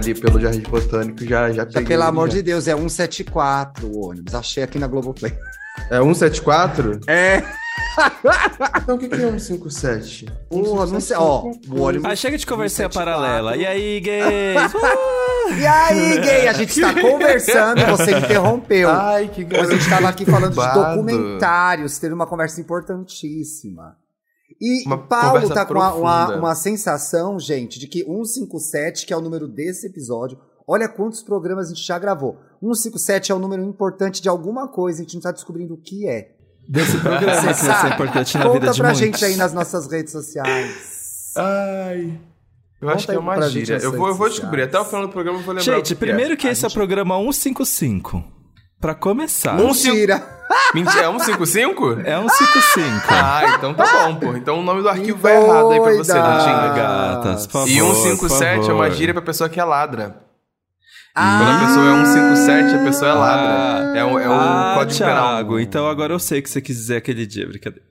ali pelo Jardim Botânico, já, já Já, peguei. pelo amor já. de Deus, é 174 o ônibus. Achei aqui na Globoplay. É 174? É. Então o que, que é 157? Porra, não sei. Ó, o ônibus. Ah, chega de conversinha 174. paralela. E aí, gays? Uh! E aí, gay? A gente está conversando, você interrompeu. Ai, que a gente estava aqui falando de documentários, teve uma conversa importantíssima. E Uma Paulo tá com uma, uma, sensação, gente, de que 157, que é o número desse episódio, olha quantos programas a gente já gravou. 157 é um número importante de alguma coisa, a gente não tá descobrindo o que é. Desse programa que vai ser importante na Conta vida de pra muitos. gente aí nas nossas redes sociais. Ai. Eu Conta acho que é uma gente gíria. Eu vou, eu vou descobrir. Até o final do programa eu vou lembrar. Gente, o que primeiro é. que esse é o programa 155. Pra começar. Um cinco- Mentira! Mentira, é 155? É 155. Ah, então tá bom, pô. Então o nome do arquivo vai errado aí pra você. Ah, gatas, por favor. E por 157 é uma gíria pra pessoa que é ladra. Ah, Quando a pessoa é 157, a pessoa é ladra. Ah, é o, é o ah, código Thiago, penal. então agora eu sei o que você quis dizer aquele dia, brincadeira.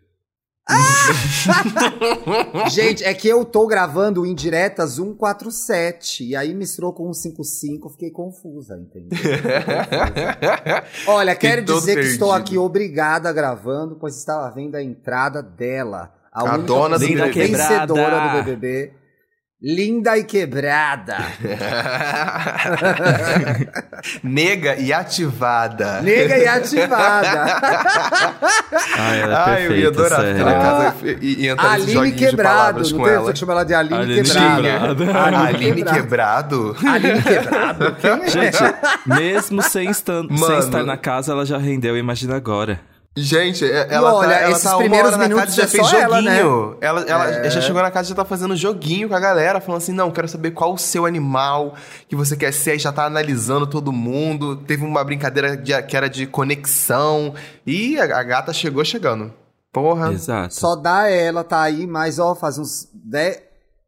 Gente, é que eu tô gravando Indiretas 147. E aí misturou com 155, fiquei confusa, entendeu? Olha, quero dizer que estou aqui obrigada gravando, pois estava vendo a entrada dela. A, A única dona do vencedora do BBB. Linda e quebrada. Nega e ativada. Nega e ativada. Ah, ela é Ai, eu ia perfeita, adorar sério. ficar na casa e, e entrar nesses Aline de quebrado. palavras Não com tem ela. você que chama ela de Aline, Aline quebrada. quebrada. Aline quebrado? Aline quebrado. Quem é? Gente, mesmo sem, sem estar na casa, ela já rendeu, imagina agora. Gente, ela olha, tá, ela esses tá uma primeiros hora na minutos casa já é fez só ela, joguinho. Ela, ela É. já chegou na casa e já tá fazendo joguinho com a galera, falando assim, não, quero saber qual o seu animal que você quer ser, aí já tá analisando todo mundo. Teve uma brincadeira de- que era de conexão. E a, a gata chegou chegando. Porra. Exato. Só dá ela, tá aí, mas ó, faz uns 10,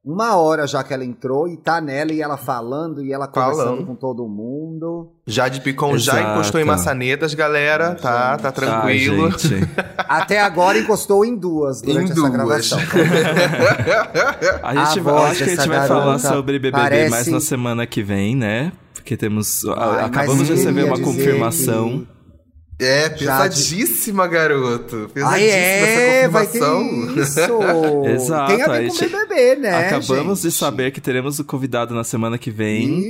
uma hora já que ela entrou e tá nela e ela falando e ela conversando Falando. com todo mundo. Jade Picon já Exato. encostou em maçanetas, galera. Tá, tá tranquilo. Ai, gente. Até agora encostou em duas durante Em essa duas. gravação. A gente A vai, acho que a gente dessa vai falar sobre BBB parece- mais na semana que vem, né? Porque temos. Ai, acabamos de receber uma confirmação. que- É, Jade. pesadíssima, garoto. Pesadíssima Ai, é, essa vai ter confirmação. isso. Exato, Tem a ver com BBB, né, Acabamos de gente? saber que teremos o convidado na semana que vem.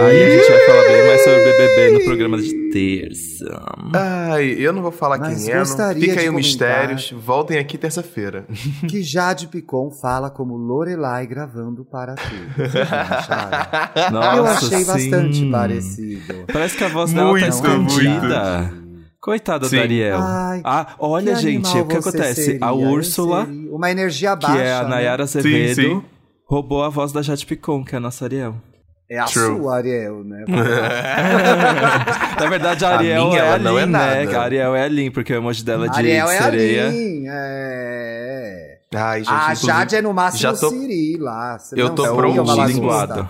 Aí a gente vai falar bem mais sobre BBB no programa de terça. Ai, eu não vou falar Mas quem é. Fica de aí o mistérios. Voltem aqui terça-feira. que Jade Picon fala como Lorelai gravando para tudo. Nossa, Eu achei bastante sim. parecido. Parece que a voz dela Muito, tá escondida. Coitada Sim. da Ariel. Ai, ah, olha, Que gente, o que acontece? seria? A Úrsula, Uma energia que baixa. é a né? Nayara Azevedo, sim. roubou a voz da Jade Picon, que é a nossa Ariel. É a True. sua, Ariel, né? Na verdade, a A Ariel minha, é a ela não é Lin, né? nada. A Ariel é a Lin, porque o emoji dela é de Ariel é a sereia. Lin, é. Ai, gente, A Jade é no máximo já tô- Siri lá. Você Eu não tô prontinho. é. Linguado.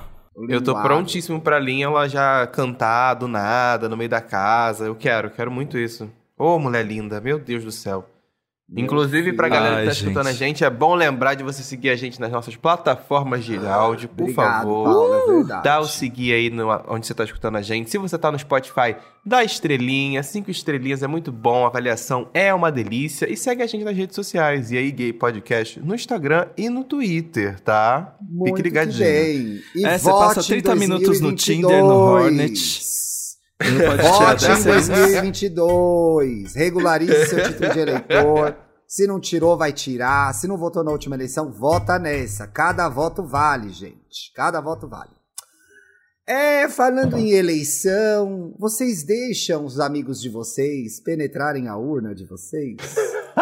Eu tô prontíssimo pra linha ela já cantar do nada, no meio da casa. Eu quero, quero muito isso. Ô, mulher linda, meu Deus do céu. Inclusive, pra galera Ai, que tá escutando a gente. é bom lembrar de você seguir a gente nas nossas plataformas de áudio, por Obrigado, favor. Paulo, é verdade. Dá o seguir aí no- onde você tá escutando a gente. Se você tá no Spotify, dá estrelinha, cinco estrelinhas, é muito bom, a avaliação é uma delícia. E segue a gente nas redes sociais, e aí Gay Podcast, no Instagram e no Twitter, tá? Muito Fique ligadinho. bem. E É, você passa em 30 minutos no 2022. Tinder, no Hornet. Vote em dessa aí. 2022. Regularize seu título de eleitor. Se não tirou, vai tirar. Se não votou na última eleição, vota nessa. Cada voto vale, gente. Cada voto vale. É, falando em eleição, vocês deixam os amigos de vocês penetrarem a urna de vocês?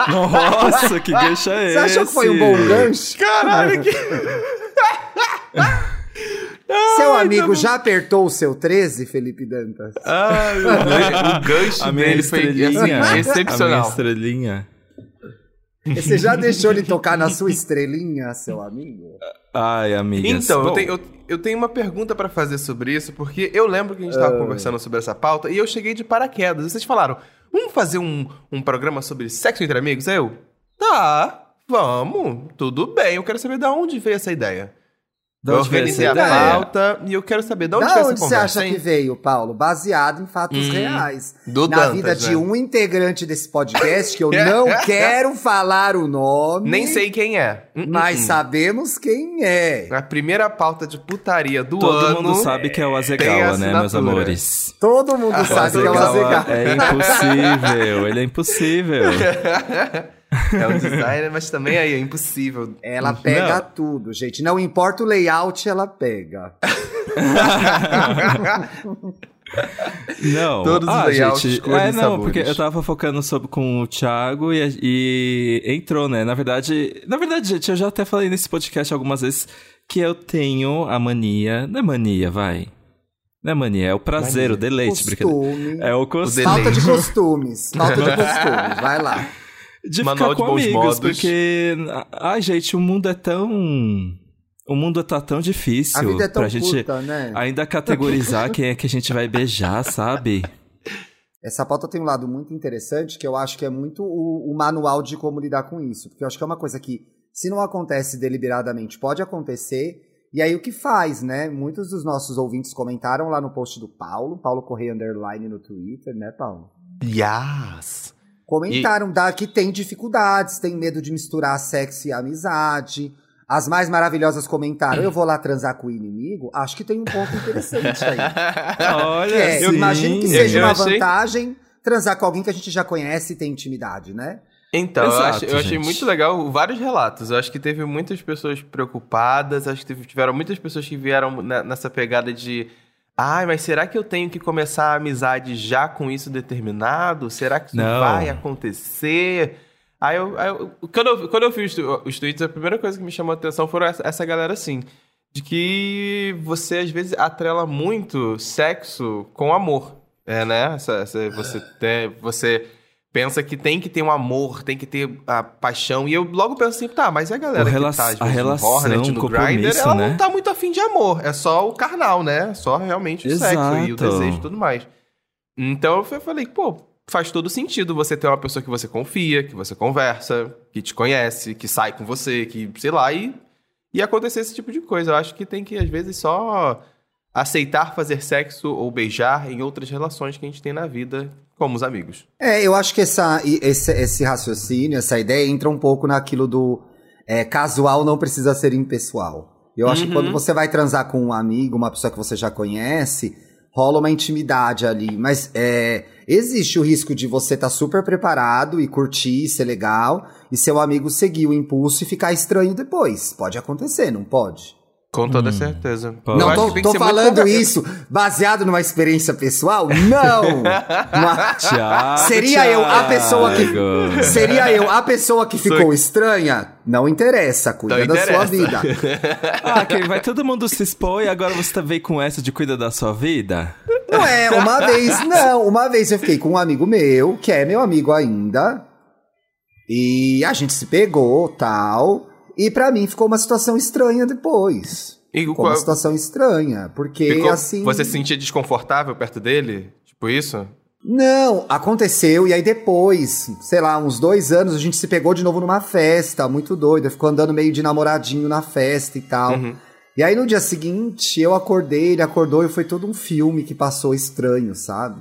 Nossa, que gancho é Você esse? achou que foi um bom gancho? Caralho, que... Seu amigo já apertou o seu 13, Felipe Dantas? Ai, o gancho, o gancho A minha dele foi estrelinha. assim, A minha excepcional. estrelinha. Você já deixou ele tocar na sua estrelinha, seu amigo? Ai, amigas. Então, eu tenho, eu, eu tenho uma pergunta pra fazer sobre isso, porque eu lembro que a gente tava conversando sobre essa pauta e eu cheguei de paraquedas. Vocês falaram, vamos fazer um, um programa sobre sexo entre amigos? Aí eu, tá, vamos, tudo bem. Eu quero saber de onde veio essa ideia. De Eu onde veio organizei essa a ideia? pauta e eu quero saber de onde da veio onde essa você conversa, acha hein? que veio, Paulo? Baseado em fatos Hum, reais. do Na Dantas, vida né? de um integrante desse podcast, que eu não quero falar o nome. Nem sei quem é. Hum, Mas hum, sabemos quem é. A primeira pauta de putaria do Todo ano. mundo sabe que é o Azegawa, né, meus amores? Todo mundo sabe que é o Azegawa. É impossível, ele é impossível. é um designer, mas também aí é impossível. Ela pega Não. tudo, gente. Não importa o layout, ela pega. Não. Todos os ah, layouts, gente, cores é, não, sabores. porque eu tava focando sobre, com o Thiago e, e entrou, né? Na verdade, na verdade, gente, eu já até falei nesse podcast algumas vezes que eu tenho a mania, não é mania, vai. Não é mania, é o prazer, Mania. o deleite. Costume. É o costume. Falta de costumes. Falta de costumes. Vai lá. De Manual ficar de com bons amigos, modos. porque, ai, gente, o mundo é tão. O mundo tá tão difícil A vida é tão pra gente né? ainda categorizar quem é que a gente vai beijar, sabe? Essa pauta tem um lado muito interessante, que eu acho que é muito o, o manual de como lidar com isso. Porque eu acho que é uma coisa que, se não acontece deliberadamente, pode acontecer. E aí o que faz, né? Muitos dos nossos ouvintes comentaram lá no post do Paulo, Paulo Correia Underline no Twitter, né, Paulo? Yes. Comentaram da, que tem dificuldades, tem medo de misturar sexo e amizade. As mais maravilhosas comentaram, eu vou lá transar com o inimigo. Acho que tem um ponto interessante aí. Olha, É, eu sim. imagino que eu- seja eu uma achei- vantagem transar com alguém que a gente já conhece e tem intimidade, né? Então, eu, Exato, eu achei gente. muito legal vários relatos. Eu acho que teve muitas pessoas preocupadas, acho que teve- tiveram muitas pessoas que vieram ne- nessa pegada de. Ai, mas será que eu tenho que começar a amizade já com isso determinado? Será que isso Não. vai acontecer? Aí eu, aí eu- quando, eu, quando eu vi os, os tweets, a primeira coisa que me chamou a atenção foram essa, essa galera assim. De que você às vezes atrela muito sexo com amor. É, né? Essa, essa- você, tem, você pensa que tem que ter um amor, tem que ter a paixão. E eu logo penso assim, tá, mas a galera O que rela- tá a vezes, no relação, Hornet, no Grindr, ela né? não tá muito afim de amor. É só o carnal, né? É Só realmente o sexo e o Exato. desejo e tudo mais. Então eu falei, pô, faz todo sentido você ter uma pessoa que você confia, que você conversa, que te conhece, que sai com você, que, sei lá, e, e acontecer esse tipo de coisa. Eu acho que tem que, às vezes, só aceitar fazer sexo ou beijar em outras relações que a gente tem na vida, como os amigos. É, eu acho que essa, esse, esse raciocínio, essa ideia entra um pouco naquilo do é, casual não precisa ser impessoal. Eu acho que Uhum. quando você vai transar com um amigo, uma pessoa que você já conhece, rola uma intimidade ali. Mas é, existe o risco de você estar super preparado e curtir, ser legal, e seu amigo seguir o impulso e ficar estranho depois. Pode acontecer, não pode? Com toda Hum, certeza. pode. Não, tô, tô falando isso baseado numa experiência pessoal? Não! Thiago, Seria eu a pessoa que-. Seria eu a pessoa que ficou estranha? Não interessa, cuida Não da sua vida. Ah, que vai todo mundo se expor e agora você tá veio com essa de cuida da sua vida? Não é, uma vez, não, uma vez eu fiquei com um amigo meu, que é meu amigo ainda, e a gente se pegou, tal, e pra mim ficou uma situação estranha depois. E Ficou uma qual- situação estranha, porque ficou- assim... Você se sentia desconfortável perto dele? Tipo isso? Não, aconteceu, e aí depois, sei lá, uns dois anos, a gente se pegou de novo numa festa, muito doido, ficou andando meio de namoradinho na festa e tal. Uhum. E aí no dia seguinte, eu acordei, ele acordou e foi todo um filme que passou estranho, sabe?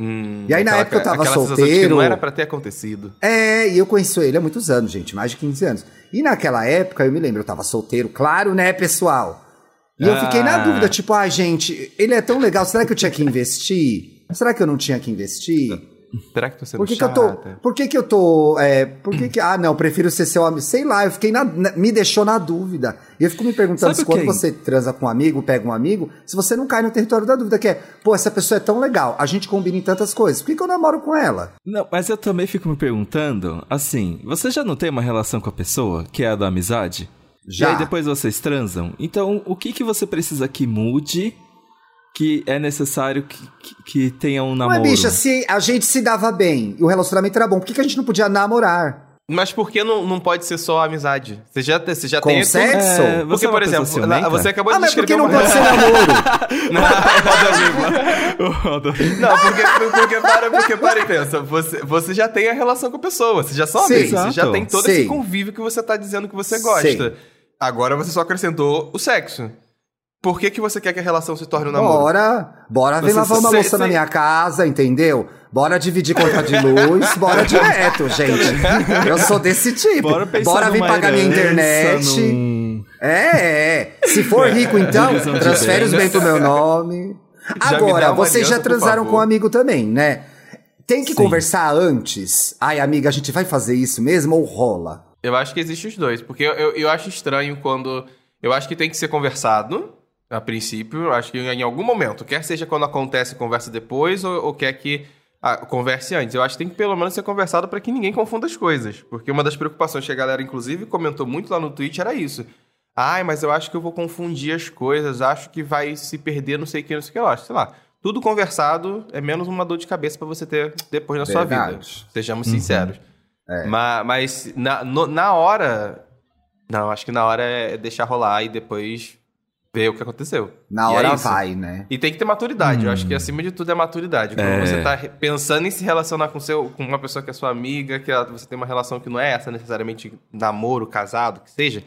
Hum, E aí, na aquela- época, eu tava solteiro. Que não era pra ter acontecido. É, e eu conheço ele há muitos anos, gente, mais de 15 anos. E naquela época, eu me lembro, eu tava solteiro, claro, né, pessoal? E eu fiquei na Ah. dúvida, tipo, ah, gente, ele é tão legal, será que eu tinha que investir? Será que eu não tinha que investir? Será que tô sendo Por que, que eu chata? tô. Por que, que eu tô. É, por que, que. Ah, não, prefiro ser seu amigo. Sei lá, eu fiquei na. na- me deixou na dúvida. E eu fico me perguntando Sabe se quando quem? você transa com um amigo, pega um amigo, se você não cai no território da dúvida, que é, pô, essa pessoa é tão legal, a gente combina em tantas coisas, por que, que eu namoro com ela? Não, mas eu também fico me perguntando, assim, você já não tem uma relação com a pessoa, que é a da amizade? Já. E aí depois vocês transam? Então, o que, que você precisa que mude, que é necessário que, que, que tenha um Não namoro? é, bicha, se a gente se dava bem e o relacionamento era bom, por que, que a gente não podia namorar? Mas por que não, não pode ser só amizade? Você já, você já Com tem... sexo? É, você Porque, é por exemplo, lá- ciumenta? você acabou Ah, de mas por que descrever não uma... pode ser namoro? Não, porque, porque para, porque para e pensa. Você, você já tem a relação com a pessoa, você já são Sim. amigos, você já Exato. tem todo Sim. esse convívio que você tá dizendo que você gosta. Sim. Agora você só acrescentou o sexo. Por que, que você quer que a relação se torne um namoro? Bora, bora vir Você- lavar uma louça na minha casa, entendeu? Bora dividir conta de luz, bora direto, gente. Eu sou desse tipo. Bora pensar Bora vir pagar minha internet. num- É, é. Se for rico, então, transfere os bens. pro meu nome. Já me Agora, vocês já transaram com um amigo também, né? Tem que Sim. conversar antes. Ai, amiga, a gente vai fazer isso mesmo ou rola? Eu acho que existe os dois, porque eu, eu, eu acho estranho quando. Eu acho que tem que ser conversado, a princípio. Acho que em algum momento, quer seja quando acontece, conversa depois, ou, ou quer que ah, converse antes. Eu acho que tem que pelo menos ser conversado para que ninguém confunda as coisas. Porque uma das preocupações que a galera, inclusive, comentou muito lá no Twitch era isso. Ai, mas eu acho que eu vou confundir as coisas, acho que vai se perder, não sei o que, não sei o que. Eu acho, sei lá. Tudo conversado é menos uma dor de cabeça para você ter depois na sua vida. Verdade. Sejamos sinceros. Ma- Mas, na, no- na hora. Não, acho que na hora é deixar rolar e depois ver o que aconteceu. Na E é hora isso. vai, né? E tem que ter maturidade. Eu acho que acima de tudo é maturidade. Quando É. você tá pensando em se relacionar com, seu, com uma pessoa que é sua amiga, que ela- você tem uma relação que não é essa necessariamente namoro, casado, que seja,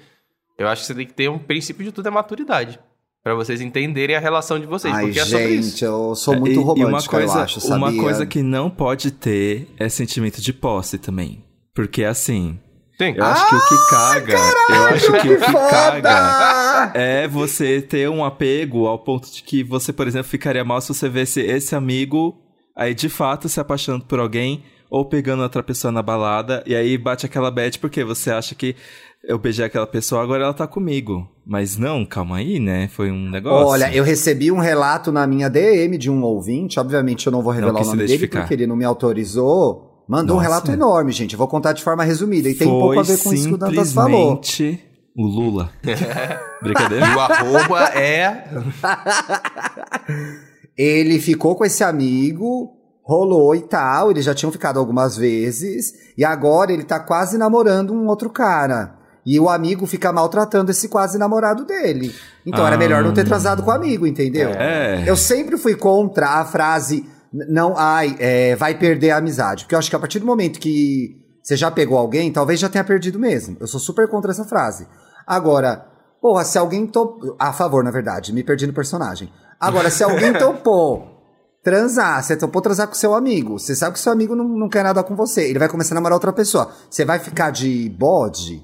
eu acho que você tem que ter um princípio de tudo é maturidade. Pra vocês entenderem a relação de vocês. Ai, porque é sobre isso. gente, eu sou É, muito e- romântico, e uma coisa, eu acho, sabia? Uma coisa que não pode ter é sentimento de posse também. Porque assim, Sim. eu acho que o que caga, eu acho que o que caga Foda! é você ter um apego ao ponto de que você, por exemplo, ficaria mal se você visse esse amigo aí de fato se apaixonando por alguém ou pegando outra pessoa na balada e aí bate aquela bad porque você acha que eu beijei aquela pessoa, agora ela tá comigo. Mas não, calma aí, né? Foi um negócio. Olha, eu recebi um relato na minha DM de um ouvinte, obviamente eu não vou revelar quis o nome dele porque ele não me autorizou. Mandou um Nossa. relato enorme, gente. Eu vou contar de forma resumida. E tem Foi pouco a ver com isso que o Dantas falou. simplesmente o Lula. Brincadeira? E o arroba é. Ele ficou com esse amigo, rolou e tal. Eles já tinham ficado algumas vezes. E agora ele tá quase namorando um outro cara. E o amigo fica maltratando esse quase namorado dele. Então era Ah. melhor não ter transado com o amigo, entendeu? É. Eu sempre fui contra a frase não, ai, é, vai perder a amizade. Porque eu acho que a partir do momento que você já pegou alguém, talvez já tenha perdido mesmo. Eu sou super contra essa frase. Agora, porra, se alguém topou. A favor, na verdade, me perdi no personagem. Agora, se alguém topou transar, você topou transar com seu amigo, você sabe que seu amigo não, não quer nada com você, ele vai começar a namorar outra pessoa. Você vai ficar de bode?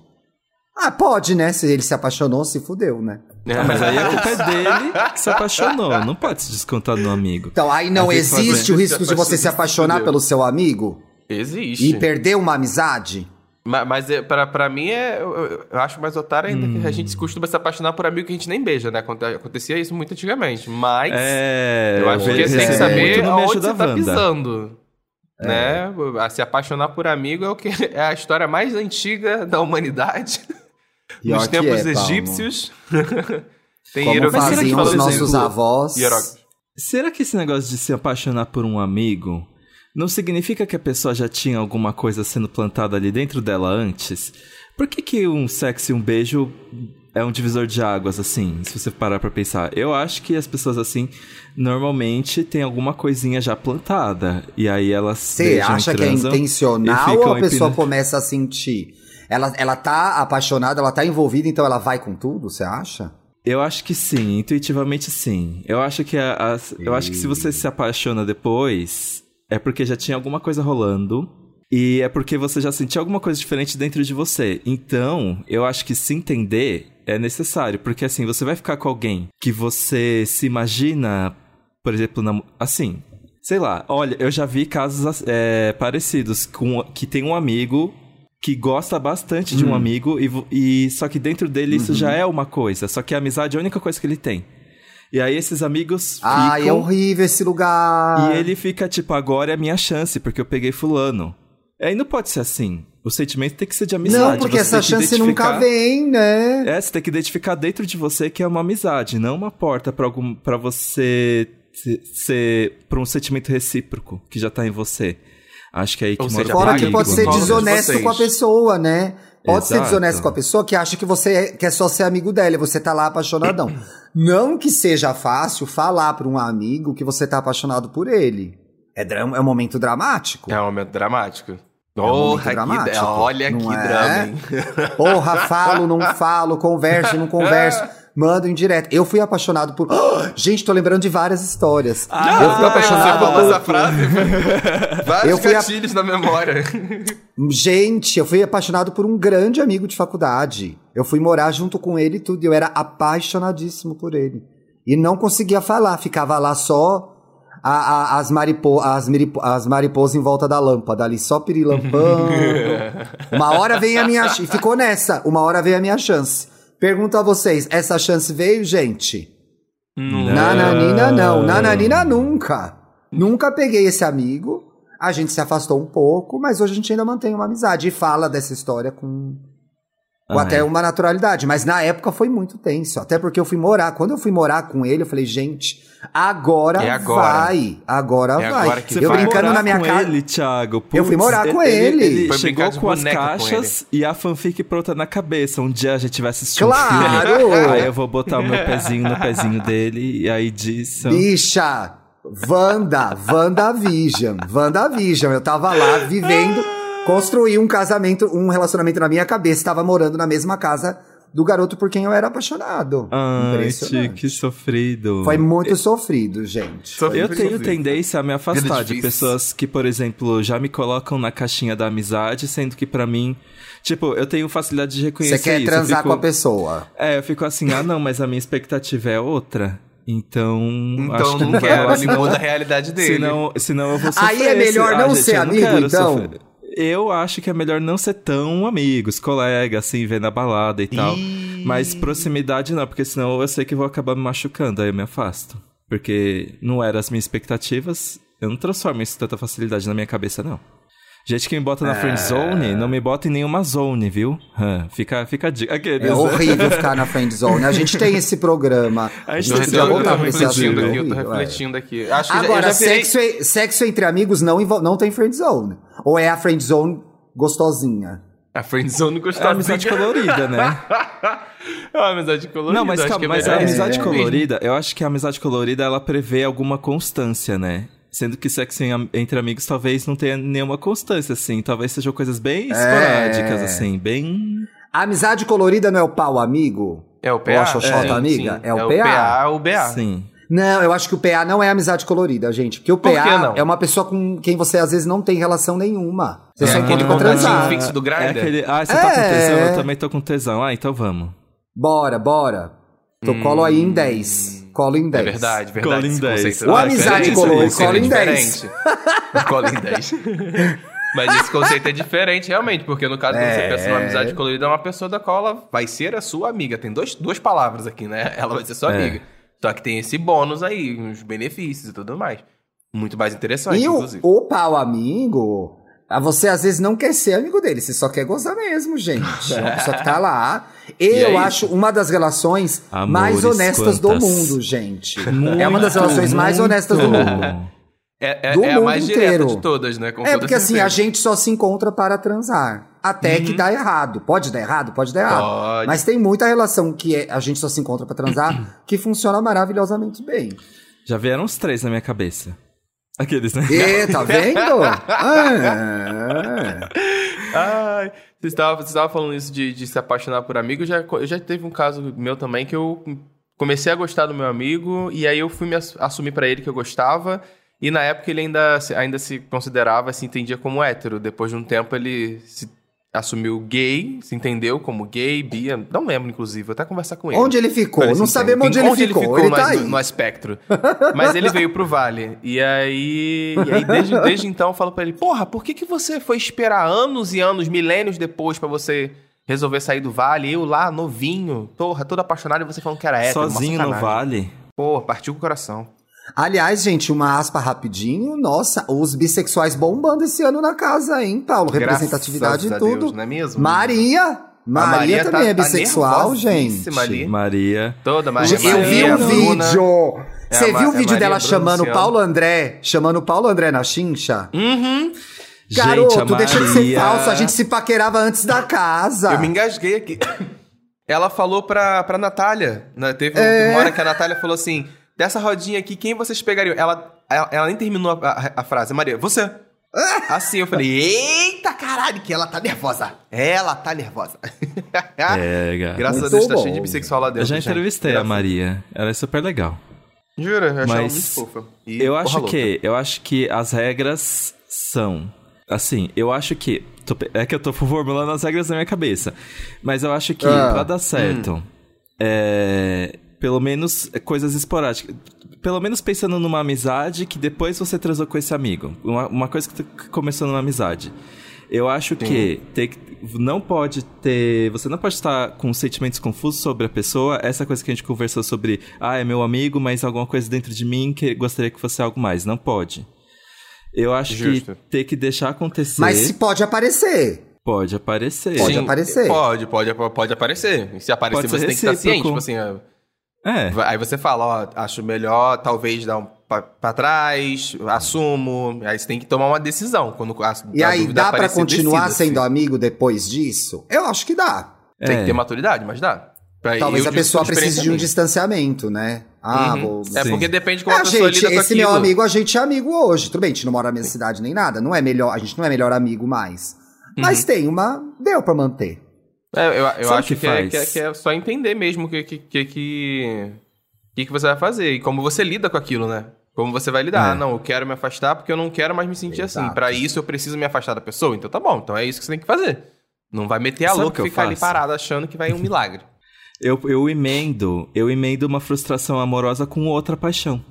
Ah, pode, né? Se ele se apaixonou, se fudeu, né? Ah, mas aí a culpa é dele que se apaixonou. Não pode se descontar no amigo. Então, aí não Mas que existe o risco de você se apaixonar pelo seu amigo Existe. e perder uma amizade? Ma- Mas, é, pra, pra mim, é, eu, eu- acho mais otário ainda que a gente costuma se apaixonar por amigo que a gente nem beija, né? Aconte- Acontecia isso muito antigamente. Mas É. eu acho que tem que recebo saber aonde Ajuda você tá Wanda. pisando. Né? A se apaixonar por amigo é o que é a história mais antiga da humanidade. Pior Nos tempos é, egípcios. Tem Como faziam os nossos avós. hieróglifos. Será que esse negócio de se apaixonar por um amigo não significa que a pessoa já tinha alguma coisa sendo plantada ali dentro dela antes? Por que, que um sexo e um beijo é um divisor de águas, assim, se você parar pra pensar? Eu acho que as pessoas, assim, normalmente têm alguma coisinha já plantada. E aí elas Você acha que é intencional ou a pessoa empina- começa a sentir? Ela, ela tá apaixonada, ela tá envolvida, então ela vai com tudo, você acha? Eu acho que sim, intuitivamente sim. Eu acho que a- as- eu acho que se você se apaixona depois, é porque já tinha alguma coisa rolando e é porque você já sentiu alguma coisa diferente dentro de você. Então, eu acho que se entender é necessário, porque assim, você vai ficar com alguém que você se imagina, por exemplo, nam- assim, sei lá, olha, eu já vi casos é, parecidos com que tem um amigo que gosta bastante de um amigo e, e só que dentro dele isso já é uma coisa, só que a amizade é a única coisa que ele tem. E aí esses amigos Ai, é ficam horrível esse lugar. e ele fica tipo, agora é a minha chance porque eu peguei fulano. Aí não pode ser assim. O sentimento tem que ser de amizade. Não, porque Você essa chance nunca vem, né? É, você tem que identificar dentro de você que é uma amizade, não uma porta pra algum para você se- ser para um sentimento recíproco que já tá em você. Acho que é aí que Ou mora seja, Fora que pode ser desonesto com a pessoa, né? Pode ser Exato. desonesto com a pessoa que acha que você é- quer só ser amigo dela e você tá lá apaixonadão. Não que seja fácil falar pra um amigo que você tá apaixonado por ele. É, é um momento dramático. É um momento dramático. um momento Porra, que, dramático, olha não que é? drama, hein? Porra, falo, não falo, converso, não converso. Mando em direto. Eu fui apaixonado por. gente, tô lembrando de várias histórias. Ah, eu fui apaixonado por. essa frase. Vários Eu fui a- gatilhos na memória. Gente, eu fui apaixonado por um grande amigo de faculdade. Eu fui morar junto com ele e tudo. Eu era apaixonadíssimo por ele. E não conseguia falar, ficava lá só a- a- as, maripo, as, miripo- as mariposas em volta da lâmpada, ali só pirilampando. uma hora veio a minha. E ficou nessa. Uma hora veio a minha chance. Pergunto a vocês: essa chance veio, gente? Nananina não, nananina nunca. Nunca peguei esse amigo. A gente se afastou um pouco, mas hoje a gente ainda mantém uma amizade e fala dessa história com, Ai. até uma naturalidade. Mas na época foi muito tenso. Até porque eu fui morar. Quando eu fui morar com ele, eu falei, gente, agora, É agora. vai. Agora É vai. agora que Você eu vai. foi brincando morar na minha com casa. ele, Thiago. Eu fui morar com ele. Ele Foi chegou com as boneca com caixas e a fanfic pronta na cabeça. Um dia a gente vai assistir Claro! um filme. Aí eu vou botar o meu pezinho no pezinho dele e aí disso. Bicha! Wanda, WandaVision, WandaVision. Eu tava lá vivendo, construí um casamento, um relacionamento na minha cabeça, tava morando na mesma casa do garoto por quem eu era apaixonado. Ai. Ti, que sofrido. Foi muito sofrido, gente. Eu tenho tendência a me afastar de pessoas que, por exemplo, já me colocam na caixinha da amizade, sendo que pra mim, tipo, eu tenho facilidade de reconhecer Você quer isso. Transar fico- com a pessoa. É, eu fico assim, ah não, mas a minha expectativa é outra. Então, Então acho que não vai quero, ele muda a realidade dele. Senão, senão eu vou sofrer. Aí é melhor Ah, não gente, ser eu não amigo, quero então? sofrer. Eu acho que é melhor não ser tão amigos, colegas, assim, ver na balada e tal. Ih. Mas proximidade não, porque senão eu sei que vou acabar me machucando, aí eu me afasto. Porque não eram as minhas expectativas, eu não transformo isso com tanta facilidade na minha cabeça, não. Gente que me bota na friend zone, não me bota em nenhuma zone, viu? Fica, fica a dica. Aqueles, É horrível ficar na friend zone. A gente tem esse programa. A A gente tem podia esse voltar programa, pra esse assunto. refletindo é aqui, eu tô é. refletindo aqui. Acho Agora, virei... sexo, sexo entre amigos não, não tem friend zone. Ou é a friend zone gostosinha? A friendzone É gostosinha. a amizade colorida, né? é uma amizade colorida. Não, mas acho calma, que é mas a amizade É. colorida, eu acho que a amizade colorida ela prevê alguma constância, né? Sendo que sexo entre amigos talvez não tenha nenhuma constância, assim. Talvez sejam coisas bem esporádicas, assim, bem. A amizade colorida não é o pau amigo? É o Ou PA? a xoxota Sim, amiga? sim. É o o PA. PA, o BA. Sim. Não, eu acho que o PA não é amizade colorida, gente. Porque o Por que PA não? é uma pessoa com quem você às vezes não tem relação nenhuma. Você É só aquele encontra pra transar. fixo do É Grindr? aquele. Ah, você tá com É. tesão? Eu também tô com tesão. Ah, então vamos. Bora, bora. Tô colo aí em 10. Colo em 10. É verdade, verdade. Esse 10. conceito Ou é amizade colou, é em 10. diferente. Cola em 10. Mas esse conceito é diferente, realmente, porque no caso, quando você É. pensa numa amizade colorida, é uma pessoa da qual ela vai ser a sua amiga. Tem dois, duas palavras aqui, né? Ela vai ser sua É. amiga. Só que tem esse bônus aí, os benefícios e tudo mais. Muito mais interessante, E o, inclusive. o pau amigo, você às vezes não quer ser amigo dele, você só quer gozar mesmo, gente. É uma pessoa que tá lá. É eu isso. acho uma das relações Amores, mais honestas do quantas. mundo, gente. é uma das relações mais Muito. honestas do mundo. É, é, do é a mundo mais inteiro. direta de todas, né? Com É, porque assim, a gente só se encontra para transar. Até Uhum. que dá errado. Pode dar errado? Pode dar errado. Pode. Mas tem muita relação que é- a gente só se encontra para transar que funciona maravilhosamente bem. Já vieram uns três na minha cabeça. Aqueles, né? E, tá vendo? Ah. Ai, você estava, você estava falando isso de, de se apaixonar por amigo. Eu já, já teve um caso meu também que eu comecei a gostar do meu amigo e aí eu fui me ass- assumir pra ele que eu gostava. E na época ele ainda, ainda se considerava, se entendia como hétero. Depois de um tempo ele se assumiu gay, se entendeu como gay, bia. Não lembro, inclusive, vou até conversar com ele. Onde ele ficou? Não sabemos onde entender. ele ficou. Ele no, tá no- aí. no espectro. Mas ele veio pro Vale. E aí, e aí desde, desde então eu falo pra ele: Porra, por que, que você foi esperar anos e anos, milênios depois pra você resolver sair do Vale? Eu lá, novinho, porra, todo apaixonado e você falando que era hétero. Sozinho no vale. Porra, partiu com o coração. Aliás, gente, uma aspa rapidinho. Nossa, os bissexuais bombando esse ano na casa, hein, Paulo? Representatividade e tudo. Deus, não é mesmo? Maria. Maria, Maria tá- também é tá bissexual, gente. nervosíssima ali. Maria. Toda Maria. Eu vi Maria, um Bruna. vídeo. É Você Ma- viu o é vídeo Maria, dela Bruna, chamando o. Paulo André? Chamando o Paulo André na chincha? Uhum. Garoto, gente, deixa de ser falso. A gente se paquerava antes da casa. Eu me engasguei aqui. Ela falou pra, pra Natália. né, Teve É. uma hora que a Natália falou assim: dessa rodinha aqui, quem vocês pegariam? Ela, ela, ela nem terminou a, a- a frase. Maria, você. Assim, eu falei, eita caralho, que ela tá nervosa. Ela tá nervosa. É, cara. Graças Muito a Deus tá bom. cheio de bissexual lá dentro. Eu já gente. entrevistei a Maria. Ela é super legal. Jura, eu achei ela Mas muito fofa. E eu acho louca. que, eu acho que as regras são, assim, eu acho que é que eu tô formulando as regras na minha cabeça, mas eu acho que Ah, pra dar certo, é, pelo menos coisas esporádicas, pelo menos pensando numa amizade que depois você transou com esse amigo, uma, uma coisa que começou numa amizade. Eu acho que, tem que não pode ter. Você não pode estar com sentimentos confusos sobre a pessoa. Essa coisa que a gente conversou sobre, ah, é meu amigo, mas alguma coisa dentro de mim que gostaria que fosse algo mais. Não pode. Eu acho Justo. que tem que deixar acontecer. Mas se pode aparecer. Pode aparecer. Pode aparecer. Pode, pode, pode aparecer. E se aparecer, Pode você tem que estar ciente. Tipo assim, ó, É. Aí você fala, ó, acho melhor talvez dar um pra, pra trás, assumo. Aí você tem que tomar uma decisão. Quando a, E a aí, dá pra aparecer, continuar decida-se. sendo amigo depois disso? Eu acho que dá. Tem É. que ter maturidade, mas dá. Pra- Talvez a pessoa precise de um distanciamento, né? Ah, minha. vou. Uhum. É Sim. porque depende de como Ah, a pessoa gente, lida esse meu amigo, a gente é amigo hoje. Tudo bem, a gente não mora na mesma cidade nem nada. Não é melhor, a gente não é melhor amigo mais. Uhum. Mas tem uma. Deu pra manter. É, eu, eu acho que que, é, faz? que, é, que é só entender mesmo o que, que, que, que, que você vai fazer e como você lida com aquilo, né? Como você vai lidar. É. Ah, não, eu quero me afastar porque eu não quero mais me sentir assim. Exato. Pra isso eu preciso me afastar da pessoa. Então tá bom, então é isso que você tem que fazer. Não vai meter a Sabe louca e eu ficar ali parado achando que vai um milagre. Eu, eu emendo, eu emendo uma frustração amorosa com outra paixão.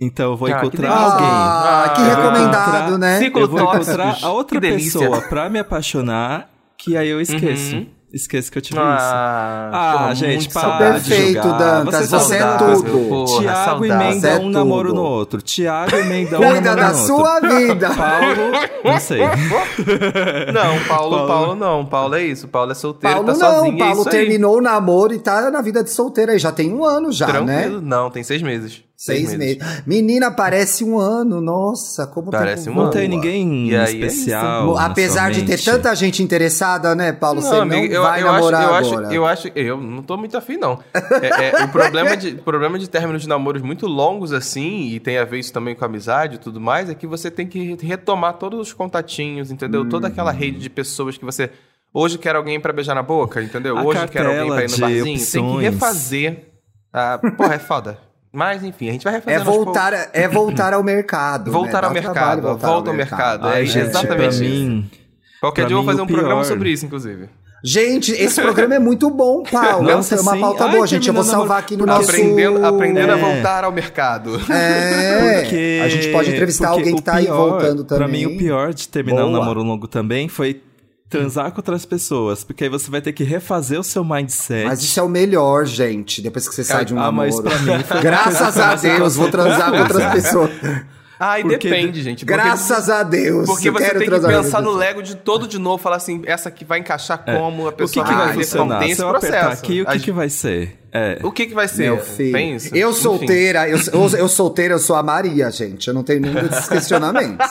Então eu vou Ah, encontrar alguém. Ah, que recomendado, encontrar- né? Eu vou tóxicos. encontrar a outra pessoa pra me apaixonar, que aí eu esqueço. Uhum. Esqueço que eu tive Ah, Ah, pô, gente, para de Perfeito. Dantas, Você você é tudo. Isso. Tiago emenda é um namoro no outro. Tiago emenda um Cuida namoro da no sua outro. vida. Paulo, não sei. Não, Paulo, Paulo- Paulo, não. Paulo é isso. Paulo é solteiro, Paulo tá não, sozinho. é Paulo isso aí. terminou o namoro e tá na vida de solteiro aí. Já tem um ano já, né? Tranquilo. Não, tem seis meses. Seis meses. Menina, parece um ano. Nossa, como Parece tempo um Não voa. tem ninguém E aí é especial. na Apesar de ter mente. tanta gente interessada, né, Paulo? Você Não, não amigo, eu, vai eu acho, namorar eu acho, agora. eu acho, eu não tô muito afim, não. É, é, o, problema de, problema de términos de namoros muito longos assim, e tem a ver isso também com amizade e tudo mais, é que você tem que retomar todos os contatinhos, entendeu? Toda aquela rede de pessoas que você. Hoje quer alguém pra beijar na boca, entendeu? A Hoje quer alguém pra ir no barzinho. Tem que opções. refazer. Ah, porra, é foda. Mas enfim, a gente vai É refazendo poucos. voltar, é voltar ao mercado. Voltar né? ao mercado, trabalho voltar volta ao mercado. Ai, É gente, exatamente pra isso. mim... Qualquer pra dia eu vou mim, fazer o um programa pior- sobre isso, inclusive. Gente, esse programa é muito bom, Paulo. Nossa, é uma sim. pauta Ai, boa, gente. Eu vou salvar aqui no nosso... Aprendendo, aprendendo a É. voltar ao mercado. É, Porque- a gente pode entrevistar porque alguém que o tá aí pior- voltando também. Pra mim, o pior de terminar um Boa. namoro longo também foi transar com outras pessoas. Porque aí você vai ter que refazer o seu mindset. Mas isso é o melhor, gente, depois que você sai de um ah, namoro. mas pra mim Graças a Deus, vou transar com outras pessoas. Ai, Porque- depende, gente. Porque- Graças a Deus. Porque você quero tem que pensar no Lego de todo de novo, falar assim, essa aqui vai encaixar como, a É. O que, pessoa que vai vai funcionar? Tem Se esse processo. aqui, o que, que vai ser? É. O que que vai ser? Tem isso? Eu Enfim. solteira, eu, eu, eu solteira, eu sou a Maria, gente. Eu não tenho nenhum desses questionamentos.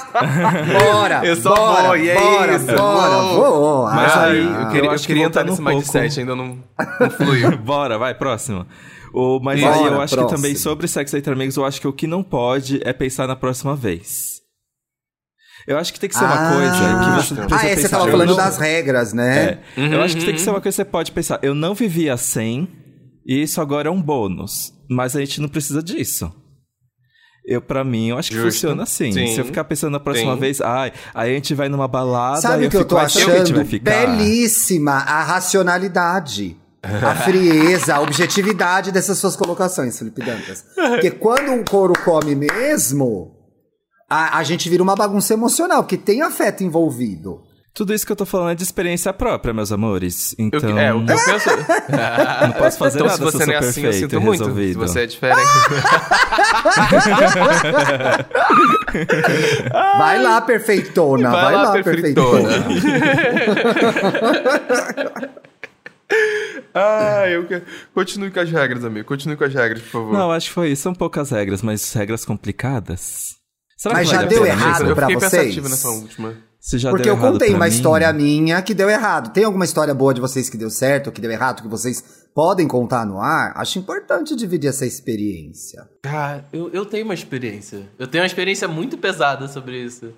Bora! Eu sou bora, boa, e é bora, isso, bora, vou. Mas Ah, aí, eu queria, eu queria entrar nesse um mindset, pouco- ainda não, não fluiu. Bora, vai, próximo. O, mas Bora, aí eu acho próximo. que também sobre sexo entre amigos, eu acho que o que não pode é pensar na próxima vez. Eu acho que tem que ser uma Ah, coisa que você precisa Ah, é, você pensar. tava Eu falando não- das regras, né? É, eu acho que tem que ser uma coisa que você pode pensar. Eu não vivia sem, e isso agora é um bônus. Mas a gente não precisa disso. Eu, pra mim, eu acho que Justo. funciona assim. Sim. Se eu ficar pensando na próxima Sim. vez, ai, aí a gente vai numa balada, Sabe o que eu fico, tô "Ai, será que a gente vai achando? ficar?" Belíssima a racionalidade. A frieza, a objetividade dessas suas colocações, Felipe Dantas. Porque quando um couro come mesmo, a, a gente vira uma bagunça emocional, porque tem afeto envolvido. Tudo isso que eu tô falando é de experiência própria, meus amores. Eu- Então, é, o que eu penso. não posso fazer então, nada se você eu não é assim, eu perfeito sinto muito. resolvido. Se você é diferente. Vai lá, perfeitona. Vai, Vai lá, lá, perfeitona. perfeitona. ah, eu quero. Continue com as regras, amigo. Continue com as regras, por favor. Não, acho que foi isso. São poucas regras, mas regras complicadas. Será Mas que já deu errado mesmo? eu pra fiquei vocês? nessa última. Se já Porque deu eu contei uma mim, história minha que deu errado. Tem alguma história boa de vocês que deu certo, que deu errado, que vocês podem contar no ar? Acho importante dividir essa experiência. Ah, eu, eu tenho uma experiência. Eu tenho uma experiência muito pesada sobre isso.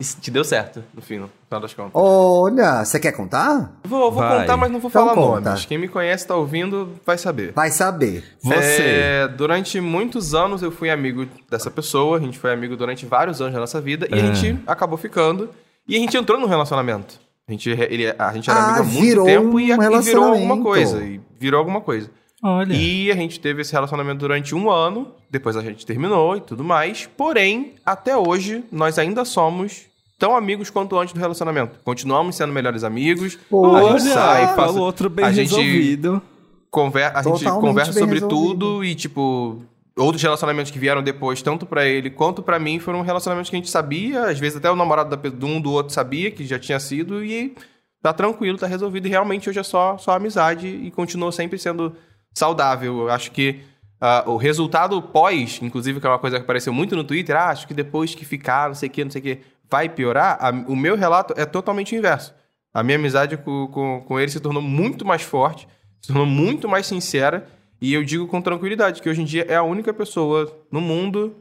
E te deu certo, no fim, no final das contas. Olha, você quer contar? Vou, vou Vai. contar, mas não vou Então falar conta. nomes. Quem me conhece, tá ouvindo, vai saber. Vai saber. Você. É, durante muitos anos eu fui amigo dessa pessoa, a gente foi amigo durante vários anos da nossa vida, e a Ah. gente acabou ficando. E a gente entrou num relacionamento. A gente, ele, a gente era Ah, amigo há muito tempo e, um a- e virou alguma coisa. E virou alguma coisa. Olha. E a gente teve esse relacionamento durante um ano, depois a gente terminou e tudo mais. Porém, até hoje, nós ainda somos tão amigos quanto antes do relacionamento. Continuamos sendo melhores amigos. Olha, a gente sai, fala faz, o outro bem a gente resolvido. conver, a gente conversa sobre resolvido. tudo e, tipo, outros relacionamentos que vieram depois, tanto pra ele quanto pra mim, foram relacionamentos que a gente sabia, às vezes até o namorado da de um do outro sabia que já tinha sido e tá tranquilo, tá resolvido. E realmente hoje é só, só amizade e continua sempre sendo saudável. Eu acho que ah, o resultado pós, inclusive, que é uma coisa que apareceu muito no Twitter, ah, acho que depois que ficar, não sei o que, não sei o que, vai piorar, a- o meu relato é totalmente o inverso. A minha amizade com, com, com ele se tornou muito mais forte, se tornou muito mais sincera, e eu digo com tranquilidade que hoje em dia é a única pessoa no mundo,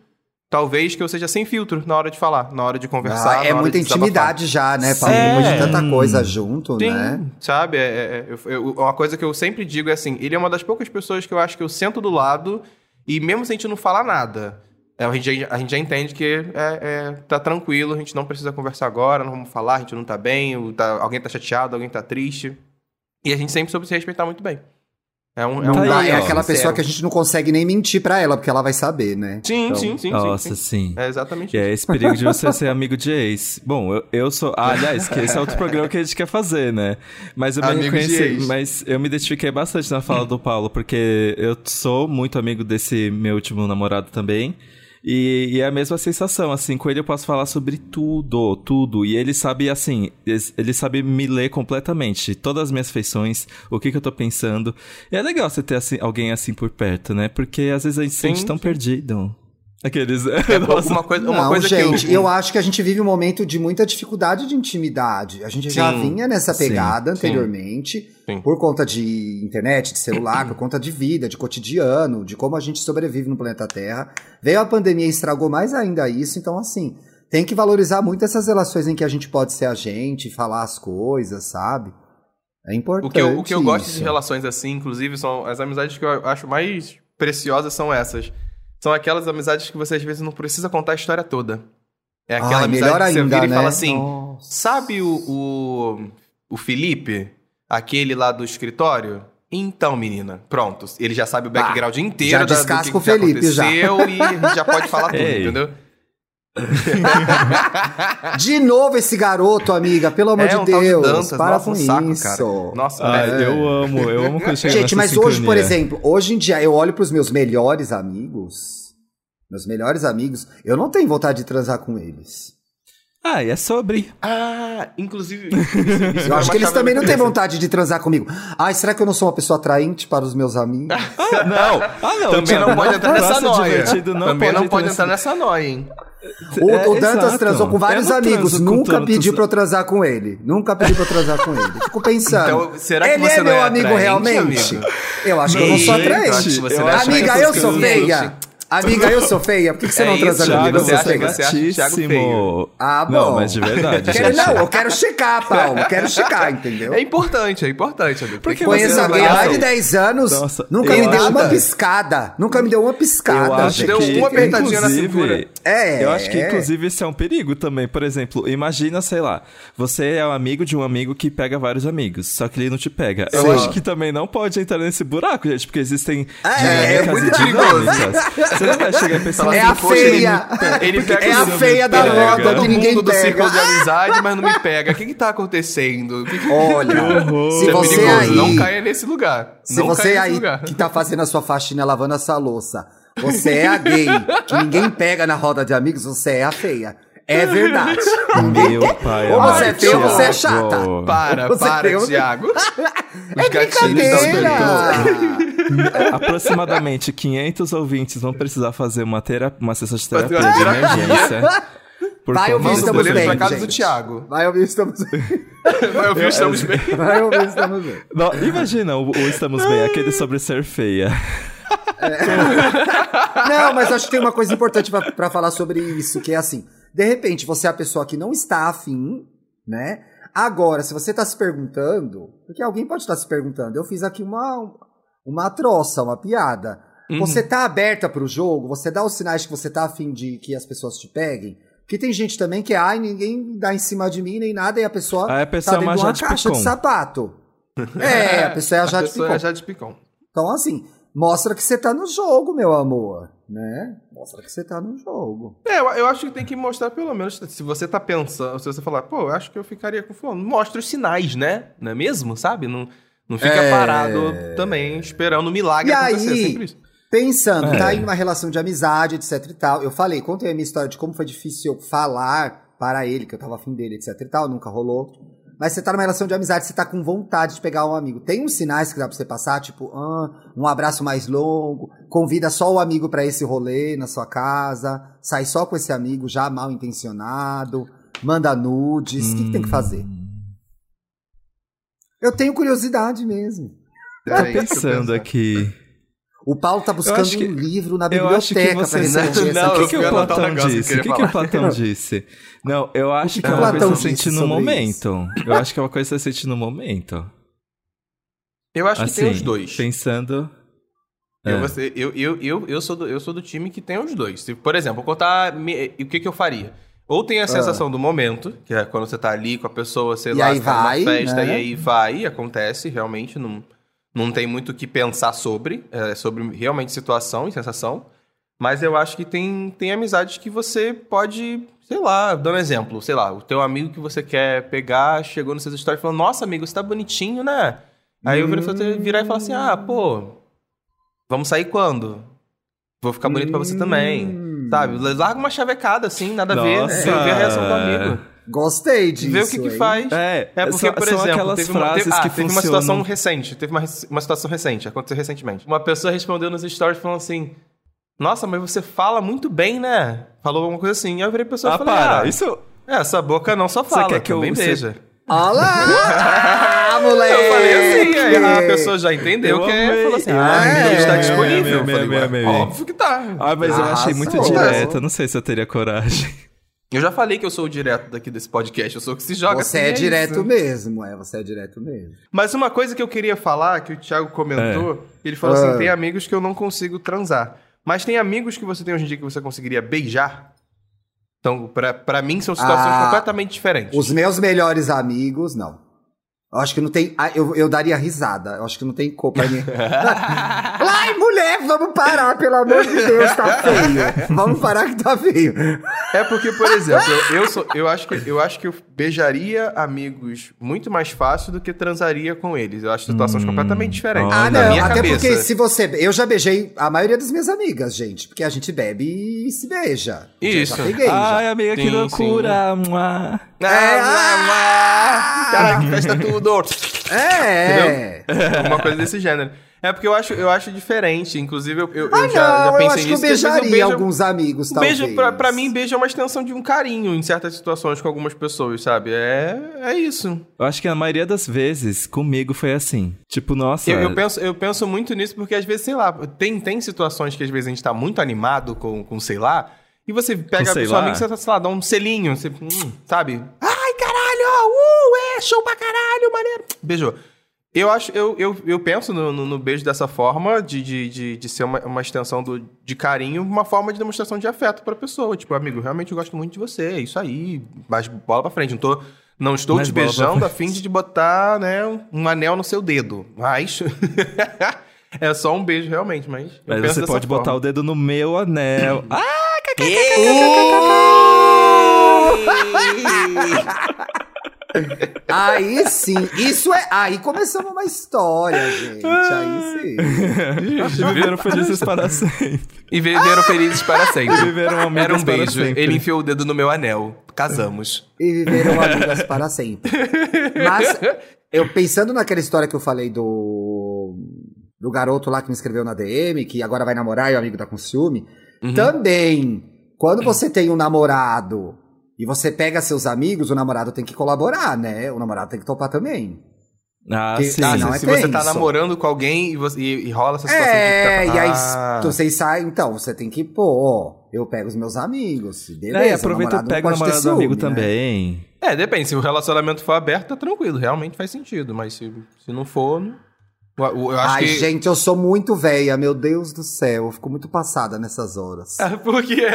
talvez, que eu seja sem filtro na hora de falar, na hora de conversar. Ah, é muita de intimidade já, né. Depois de tanta coisa junto, Sim, né? sabe? É, é- é- eu- uma coisa que eu sempre digo é assim: ele é uma das poucas pessoas que eu acho que eu sento do lado e, mesmo se a gente não falar nada, é, a, gente, já- a gente já entende que é, é- tá tranquilo, a gente não precisa conversar agora, não vamos falar, a gente não tá bem, tá- alguém tá chateado, alguém tá triste. E a gente sempre soube se respeitar muito bem. É um. É, um Tá aí, é aquela pessoa que a gente não consegue nem mentir pra ela, porque ela vai saber, né? Sim, Então, sim, sim, sim, Nossa, sim. sim. É exatamente Que é esse perigo de você ser amigo de ex. Bom, eu, eu sou. Ah, aliás, que esse é outro programa que a gente quer fazer, né? Mas eu me Amigo de reconheci. ex. Mas eu me identifiquei bastante na fala do Paulo, porque eu sou muito amigo desse meu último namorado também. E, e é a mesma sensação, assim, com ele eu posso falar sobre tudo, tudo. E ele sabe, assim, ele sabe me ler completamente, todas as minhas feições, o que, que eu tô pensando. E é legal você ter assim, alguém assim por perto, né? Porque às vezes a gente se sente tão perdido. Aqueles. É, Nossa. uma coisa, uma não, coisa gente, que eu. eu acho que a gente vive um momento de muita dificuldade de intimidade. A gente já Sim, vinha nessa pegada sim. anteriormente, Sim. por conta de internet, de celular, por conta de vida, de cotidiano, de como a gente sobrevive no planeta Terra. Veio a pandemia e estragou mais ainda isso, então assim, tem que valorizar muito essas relações em que a gente pode ser a gente, falar as coisas, sabe? É importante. O que, eu, o que eu gosto de relações assim, inclusive, são as amizades que eu acho mais preciosas são essas. São aquelas amizades que você às vezes não precisa contar a história toda. É aquela Ai, amizade melhor que você ainda, vira e né? fala assim: Nossa. sabe o, o, o Felipe, aquele lá do escritório? Então, menina, pronto. Ele já sabe o background inteiro já da, do que, descasca o que Felipe, já. aconteceu e a gente já pode falar tudo, Ei. entendeu? De novo esse garoto, amiga, pelo amor é de um tal de Deus. Dantas, para nossa, com um saco, isso. cara. Nossa, Ah, é. eu amo, eu amo quando chega Gente, mas hoje, por sincronia. exemplo, hoje em dia eu olho pros meus melhores amigos, meus melhores amigos, eu não tenho vontade de transar com eles. Ah, e é sobre. Ah, inclusive. isso- isso Eu acho que eles também não têm vontade de transar comigo. Ai, será que eu não sou uma pessoa atraente para os meus amigos? Ah, não. Ah, não. Também não pode entrar nessa noia. Também não pode entrar nessa noia, hein? O, É, o Dantas exato. transou com vários amigos, nunca pediu pra eu transar com ele. Nunca pediu pra eu transar com ele. Fico pensando. Então, será que ele você é não meu é amigo atraente, realmente? amigo? Eu acho que eu não sou atraente. eu é achar Amiga, eu sou feia. Amiga, eu sou feia. Por que, que você É não isso, transa Thiago, comigo? você Eu acha você acha Thiago feio? Ah, bom. Não, mas de verdade, Quero, não, eu quero checar, Paulo. Quero checar, entendeu? É importante, é importante, amigo. Porque Conheço alguém há mais de 10 anos, Nossa, nunca eu me deu acho- uma piscada. Nunca me deu uma Eu piscada. acho gente. deu que, uma apertadinha na cintura. É. Eu acho que, inclusive, isso é um perigo também. Por exemplo, imagina, sei lá, você é um amigo de um amigo que pega vários amigos, só que ele não te pega. Eu Sim. acho que também não pode entrar nesse buraco, gente, porque existem É, é dinâmicas muito e perigoso. dinâmicas. Você não vai chegar e pensar É assim, a "Poxa, feia. Ele pega É a feia da roda que ninguém mundo do pega. círculo de amizade, mas não me pega. O que que tá acontecendo? O que que... Olha, se é você perigoso. aí, Não caia nesse lugar. se não você aí lugar. que tá fazendo a sua faxina lavando essa louça, você é a gay que ninguém pega na roda de amigos, você é a feia. É verdade. Meu pai Ou você é feia ou você é chata. Para, Você para, tem um- Thiago. Os É gatilhos estão brincadeira. Aproximadamente 500 ouvintes vão precisar fazer uma, terapia, uma sessão de terapia de emergência. Por Vai ouvir, do estamos bem, pra casa do gente. Thiago. Vai ouvir, estamos bem. Vai ouvir, estamos bem. Vai ouvir, estamos bem. Não, imagina o, o Estamos Bem, aquele sobre ser feia. Não, mas acho que tem uma coisa importante pra, pra falar sobre isso, que é assim, De repente, você é a pessoa que não está afim, né? Agora, se você está se perguntando, porque alguém pode estar se perguntando, eu fiz aqui uma, uma troça, uma piada. Uhum. Você tá aberta pro jogo? Você dá os sinais que você tá afim de que as pessoas te peguem? Porque tem gente também que, ai, ninguém dá em cima de mim nem nada, e a pessoa a pessoa tá é dentro de uma Jade caixa de Picon. sapato. É, a pessoa é a A Jade pessoa Picon. é Jade Picon. Então, assim, mostra que você tá no jogo, meu amor, né? Mostra que você tá no jogo. É, eu, eu acho que tem que mostrar pelo menos, se você tá pensando, se você falar, pô, eu acho que eu ficaria com fulano, mostra os sinais, né? Não é mesmo, sabe? Não, não fica É. parado também esperando o milagre E acontecer, aí- sempre isso. Pensando, É. tá em uma relação de amizade, etc e tal. Eu falei, contei a minha história de como foi difícil eu falar para ele que eu tava afim dele, etc e tal, nunca rolou. Mas você tá numa relação de amizade, você tá com vontade de pegar um amigo. Tem uns sinais que dá pra você passar, tipo, ah, um abraço mais longo, convida só o amigo pra esse rolê na sua casa, sai só com esse amigo já mal intencionado, manda nudes, o que, que tem que fazer? Eu tenho curiosidade mesmo. Tô É pensando aqui. O Paulo tá buscando que- um livro na que biblioteca você. pra responder Não, essa o que, que o Platão que disse? O que, que o. Platão disse? Não, eu acho que que, é o uma coisa Platão que você sente no momento. Eu acho que é uma coisa que você sente no momento. Eu acho que assim, tem os dois. Pensando. Eu, É. ser- eu, eu, eu, eu, sou do, eu sou do time que tem os dois. Se, por exemplo, contar me- o que, que eu faria. Ou tem a sensação do momento, que é quando você tá ali com a pessoa, sei E lá, aí você tá numa vai, festa, né? e aí vai, acontece, realmente, não, não tem muito o que pensar sobre, é sobre realmente situação e sensação. Mas eu acho que tem, tem amizades que você pode, sei lá, dando exemplo, sei lá, o teu amigo que você quer pegar chegou nos seus stories e falou, nossa, amigo, você tá bonitinho, né? Aí eu viro você virar e falar assim, ah, pô, vamos sair quando? Vou ficar bonito pra você também. Hum. Sabe? Larga uma chavecada assim, nada a ver. Nossa. Ver, ver a reação do amigo. Gostei disso. ver o que que faz. É, É porque, são, por são exemplo, aquelas teve, uma, frases teve, ah, que teve uma situação recente. Teve uma, uma situação recente, aconteceu recentemente. Uma pessoa respondeu nos stories falando assim: Nossa, mas você fala muito bem, né? Falou alguma coisa assim. Aí eu virei pra pessoa e Ah, falei: para. Ah, Isso. é, essa boca não só fala, quer que eu- também você- beija. Olha lá, moleque! Eu falei assim, aí a pessoa já entendeu Eu que é, amei. falou assim: É, Ah, então está amei, disponível. amei, eu amei, "Ué, amei. Óbvio que tá. Ah, mas eu achei muito direto. Eu não sei se eu teria coragem. Eu já falei que eu sou o direto daqui desse podcast, eu sou o que se joga Você assim, é isso. direto mesmo, é, você é direto mesmo. Mas uma coisa que eu queria falar, que o Thiago comentou, ele falou Ah. assim: tem amigos que eu não consigo transar. Mas tem amigos que você tem hoje em dia que você conseguiria beijar? Então, pra, pra mim, são situações Ah, completamente diferentes. Os meus melhores amigos, não. Eu acho que não tem. ah, Eu, eu daria risada. Eu acho que não tem pra mim. Ai, mulher, vamos parar, pelo amor de Deus, tá feio. Vamos parar que tá feio. É porque, por exemplo, eu, eu, sou, eu, acho que, eu acho que eu beijaria amigos muito mais fácil do que transaria com eles. Eu acho situações completamente diferentes. Ah, na não, minha até cabeça. porque se você. Eu já beijei a maioria das minhas amigas, gente. Porque a gente bebe e se beija. Isso. Já peguei, já. Ai, amiga, que Sim, loucura. Mua. Ah, É, ah, Caraca, festa tudo! É. Alguma coisa desse gênero. É porque eu acho, eu acho diferente. Inclusive, eu, eu, Ah, eu já, já não, pensei eu acho que eu nisso. que beijaria beijo- alguns amigos, talvez. beijo, pra, pra mim, beijo é uma extensão de um carinho em certas situações com algumas pessoas, sabe? É, é isso. Eu acho que a maioria das vezes comigo foi assim. Tipo, nossa. Eu, eu penso, eu penso muito nisso porque, às vezes, sei lá, tem, tem situações que às vezes a gente tá muito animado com, com sei lá, e você pega Com a pessoa amiga e você, tá, sei lá, dá um selinho, você, hum, sabe? Caralho! Uh, é, show pra caralho, maneiro! Beijou. Eu acho, eu, eu, eu penso no, no, no beijo dessa forma, de, de, de, de ser uma, uma extensão do, de carinho, uma forma de demonstração de afeto pra pessoa. Tipo, amigo, realmente eu gosto muito de você, é isso aí, mas bola pra frente. Não, tô, não estou Mas te beijando a fim de te botar, né, um anel no seu dedo. Mas é só um beijo, realmente, mas. eu Mas penso você pode botar forma. o dedo no meu anel. Ah! Aí sim, isso é. Aí começamos uma história, gente. Aí sim. Viveram felizes para sempre. E viveram felizes para sempre. Viveram amigas Era um para beijo. sempre. Ele enfiou o dedo no meu anel. Casamos. E viveram amigas para sempre. Mas, eu pensando naquela história que eu falei do. Do garoto lá que me escreveu na DM, que agora vai namorar e o amigo tá com ciúme. Uhum. Também, quando você tem um namorado e você pega seus amigos, o namorado tem que colaborar, né? O namorado tem que topar também. Ah, Que- sim. Ah, Não, se, é se você tá namorando com alguém e, você- e- e rola essa situação É, de e aí ah, vocês saem, então, você tem que, pô, eu pego os meus amigos, beleza. é, e aproveita o e pega o namorado do amigo né? também. É, depende. Se o relacionamento for aberto, tá tranquilo. Realmente faz sentido. Mas se, se não for. não- Ai, que. gente, eu sou muito velha, meu Deus do céu, eu fico muito passada nessas horas. Ah, Por quê?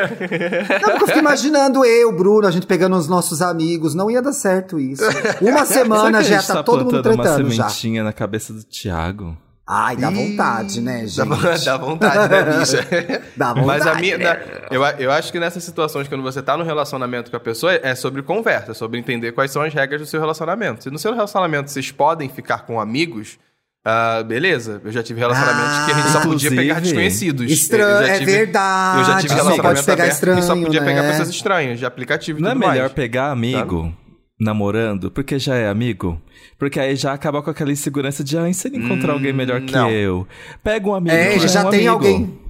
Não, porque eu fico imaginando eu, Bruno, a gente pegando os nossos amigos, não ia dar certo isso. Uma semana já gente tá todo mundo uma tretando já. sementinha na cabeça do Thiago? Ai, dá Ih, vontade, né, gente? Dá, vontade, né, bicha? Dá Mas a vontade, minha. né? eu, eu acho que nessas situações, quando você tá no relacionamento com a pessoa, é sobre conversa, é sobre entender quais são as regras do seu relacionamento. Se no seu relacionamento vocês podem ficar com amigos, ah, beleza. Eu já tive relacionamentos que a gente só podia pegar desconhecidos. Estranho, Eu é verdade. Eu já tive Só relacionamento pode pegar aberto estranho, e só podia pegar né? pessoas estranhas, de aplicativo e Não é melhor mais. pegar amigo namorando, porque já é amigo? Porque aí já acaba com aquela insegurança de, ah, e se ele encontrar Hum, alguém melhor que não. eu? Pega um amigo. É, que ele é já um tem amigo. alguém.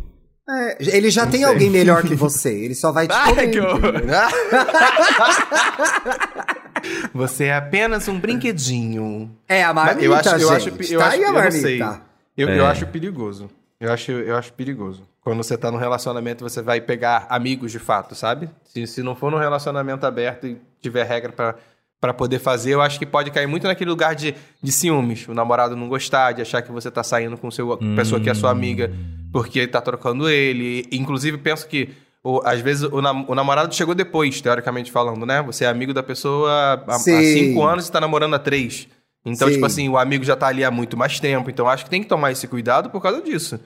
É, ele já tem sei. alguém melhor que você. Ele só vai te Ai, comer. que horror. Você é apenas um brinquedinho. É a marmita, eu acho, eu gente. acho, eu tá acho, aí a eu marmita. Eu, É. eu acho perigoso. Eu acho, eu acho perigoso. Quando você tá num relacionamento, você vai pegar amigos de fato, sabe? Se, se não for num relacionamento aberto e tiver regra pra, pra poder fazer, eu acho que pode cair muito naquele lugar de, de ciúmes. O namorado não gostar, de achar que você tá saindo com seu, com pessoa que é sua amiga porque tá trocando ele. Inclusive, penso que o- às vezes o, nam- o namorado chegou depois, teoricamente falando, né? Você é amigo da pessoa há, há cinco anos e tá namorando há três. Então, Sim. tipo assim, o amigo já tá ali há muito mais tempo. Então, acho que tem que tomar esse cuidado por causa disso.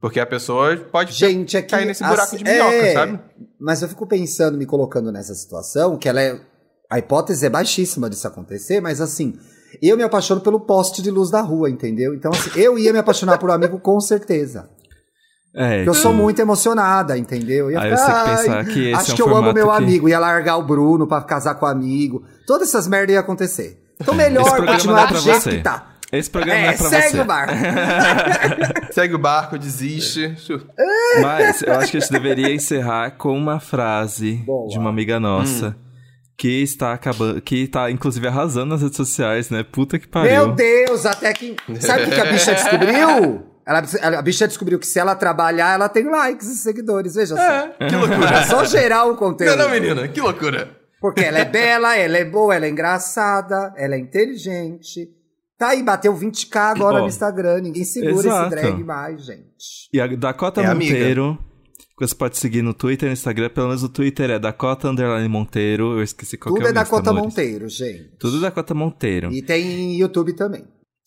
Porque a pessoa pode Gente, aqui. cair nesse buraco de minhoca, é, sabe? Mas eu fico pensando, me colocando nessa situação, que ela é. A hipótese é baixíssima disso acontecer, mas assim. Eu me apaixono pelo poste de luz da rua, entendeu? Então, assim, eu ia me apaixonar por um amigo com certeza. É, Porque eu sou muito emocionada, entendeu? Eu ia Aí ficar, você tem que "Ai, pensar que esse acho é um que eu amo meu que- amigo, ia largar o Bruno pra casar com o amigo. Todas essas merdas iam acontecer. Então melhor é continuar pra do jeito você. que tá. Esse programa não é pra segue você. o barco. Segue o barco, desiste. Mas eu acho que a gente deveria encerrar com uma frase Boa. de uma amiga nossa. Hum. Que está acabando. Que tá, inclusive, arrasando nas redes sociais, né? Puta que pariu. Meu Deus, até que. Sabe o que a bicha descobriu? Ela, a bicha descobriu que se ela trabalhar, ela tem likes e seguidores. Veja só. É, que loucura. É só gerar o conteúdo. Não, não, menina, que loucura. Porque ela é bela, ela é boa, ela é engraçada, ela é inteligente. Tá aí, bateu 20k agora Ó, no Instagram. Ninguém segura exato. esse drag mais, gente. E a Dakota É amiga. Monteiro. que Você pode seguir no Twitter e no Instagram. Pelo menos o Twitter é Dakota Underline Monteiro. Eu esqueci qual Tudo que é é o da Insta, Cota amores. Monteiro, gente. Tudo Dakota Monteiro. E tem YouTube também.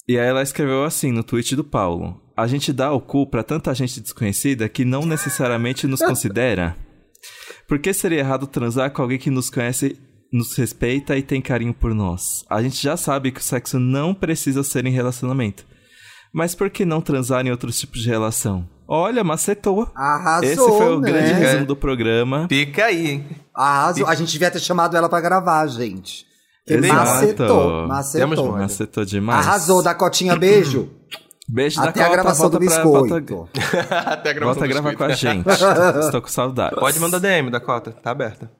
E aí ela escreveu assim no tweet do Paulo: A gente dá o cu pra tanta gente desconhecida que não necessariamente nos considera. Por que seria errado transar com alguém que nos conhece, nos respeita e tem carinho por nós? A gente já sabe que o sexo não precisa ser em relacionamento. Mas por que não transar em outros tipos de relação? Olha, macetou. Arrasou, Esse foi o né? grande resumo do programa. Fica aí, hein? Arrasou. A gente devia ter chamado ela pra gravar, gente. Exato. macetou, macetou. Macetou demais. Arrasou, Dacotinha, beijo. Beijo Até da a gravação do biscoito. Até a gravação Volta a do gravar com a gente. Estou com saudade. Pode mandar DM da cota, tá aberta.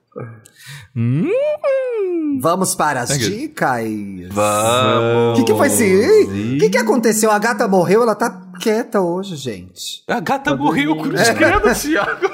Hum, Vamos para as dicas. Vamos. O que, que foi assim? O que, que aconteceu? A gata morreu, ela tá quieta hoje, gente. A gata morreu, cruz credo, Thiago.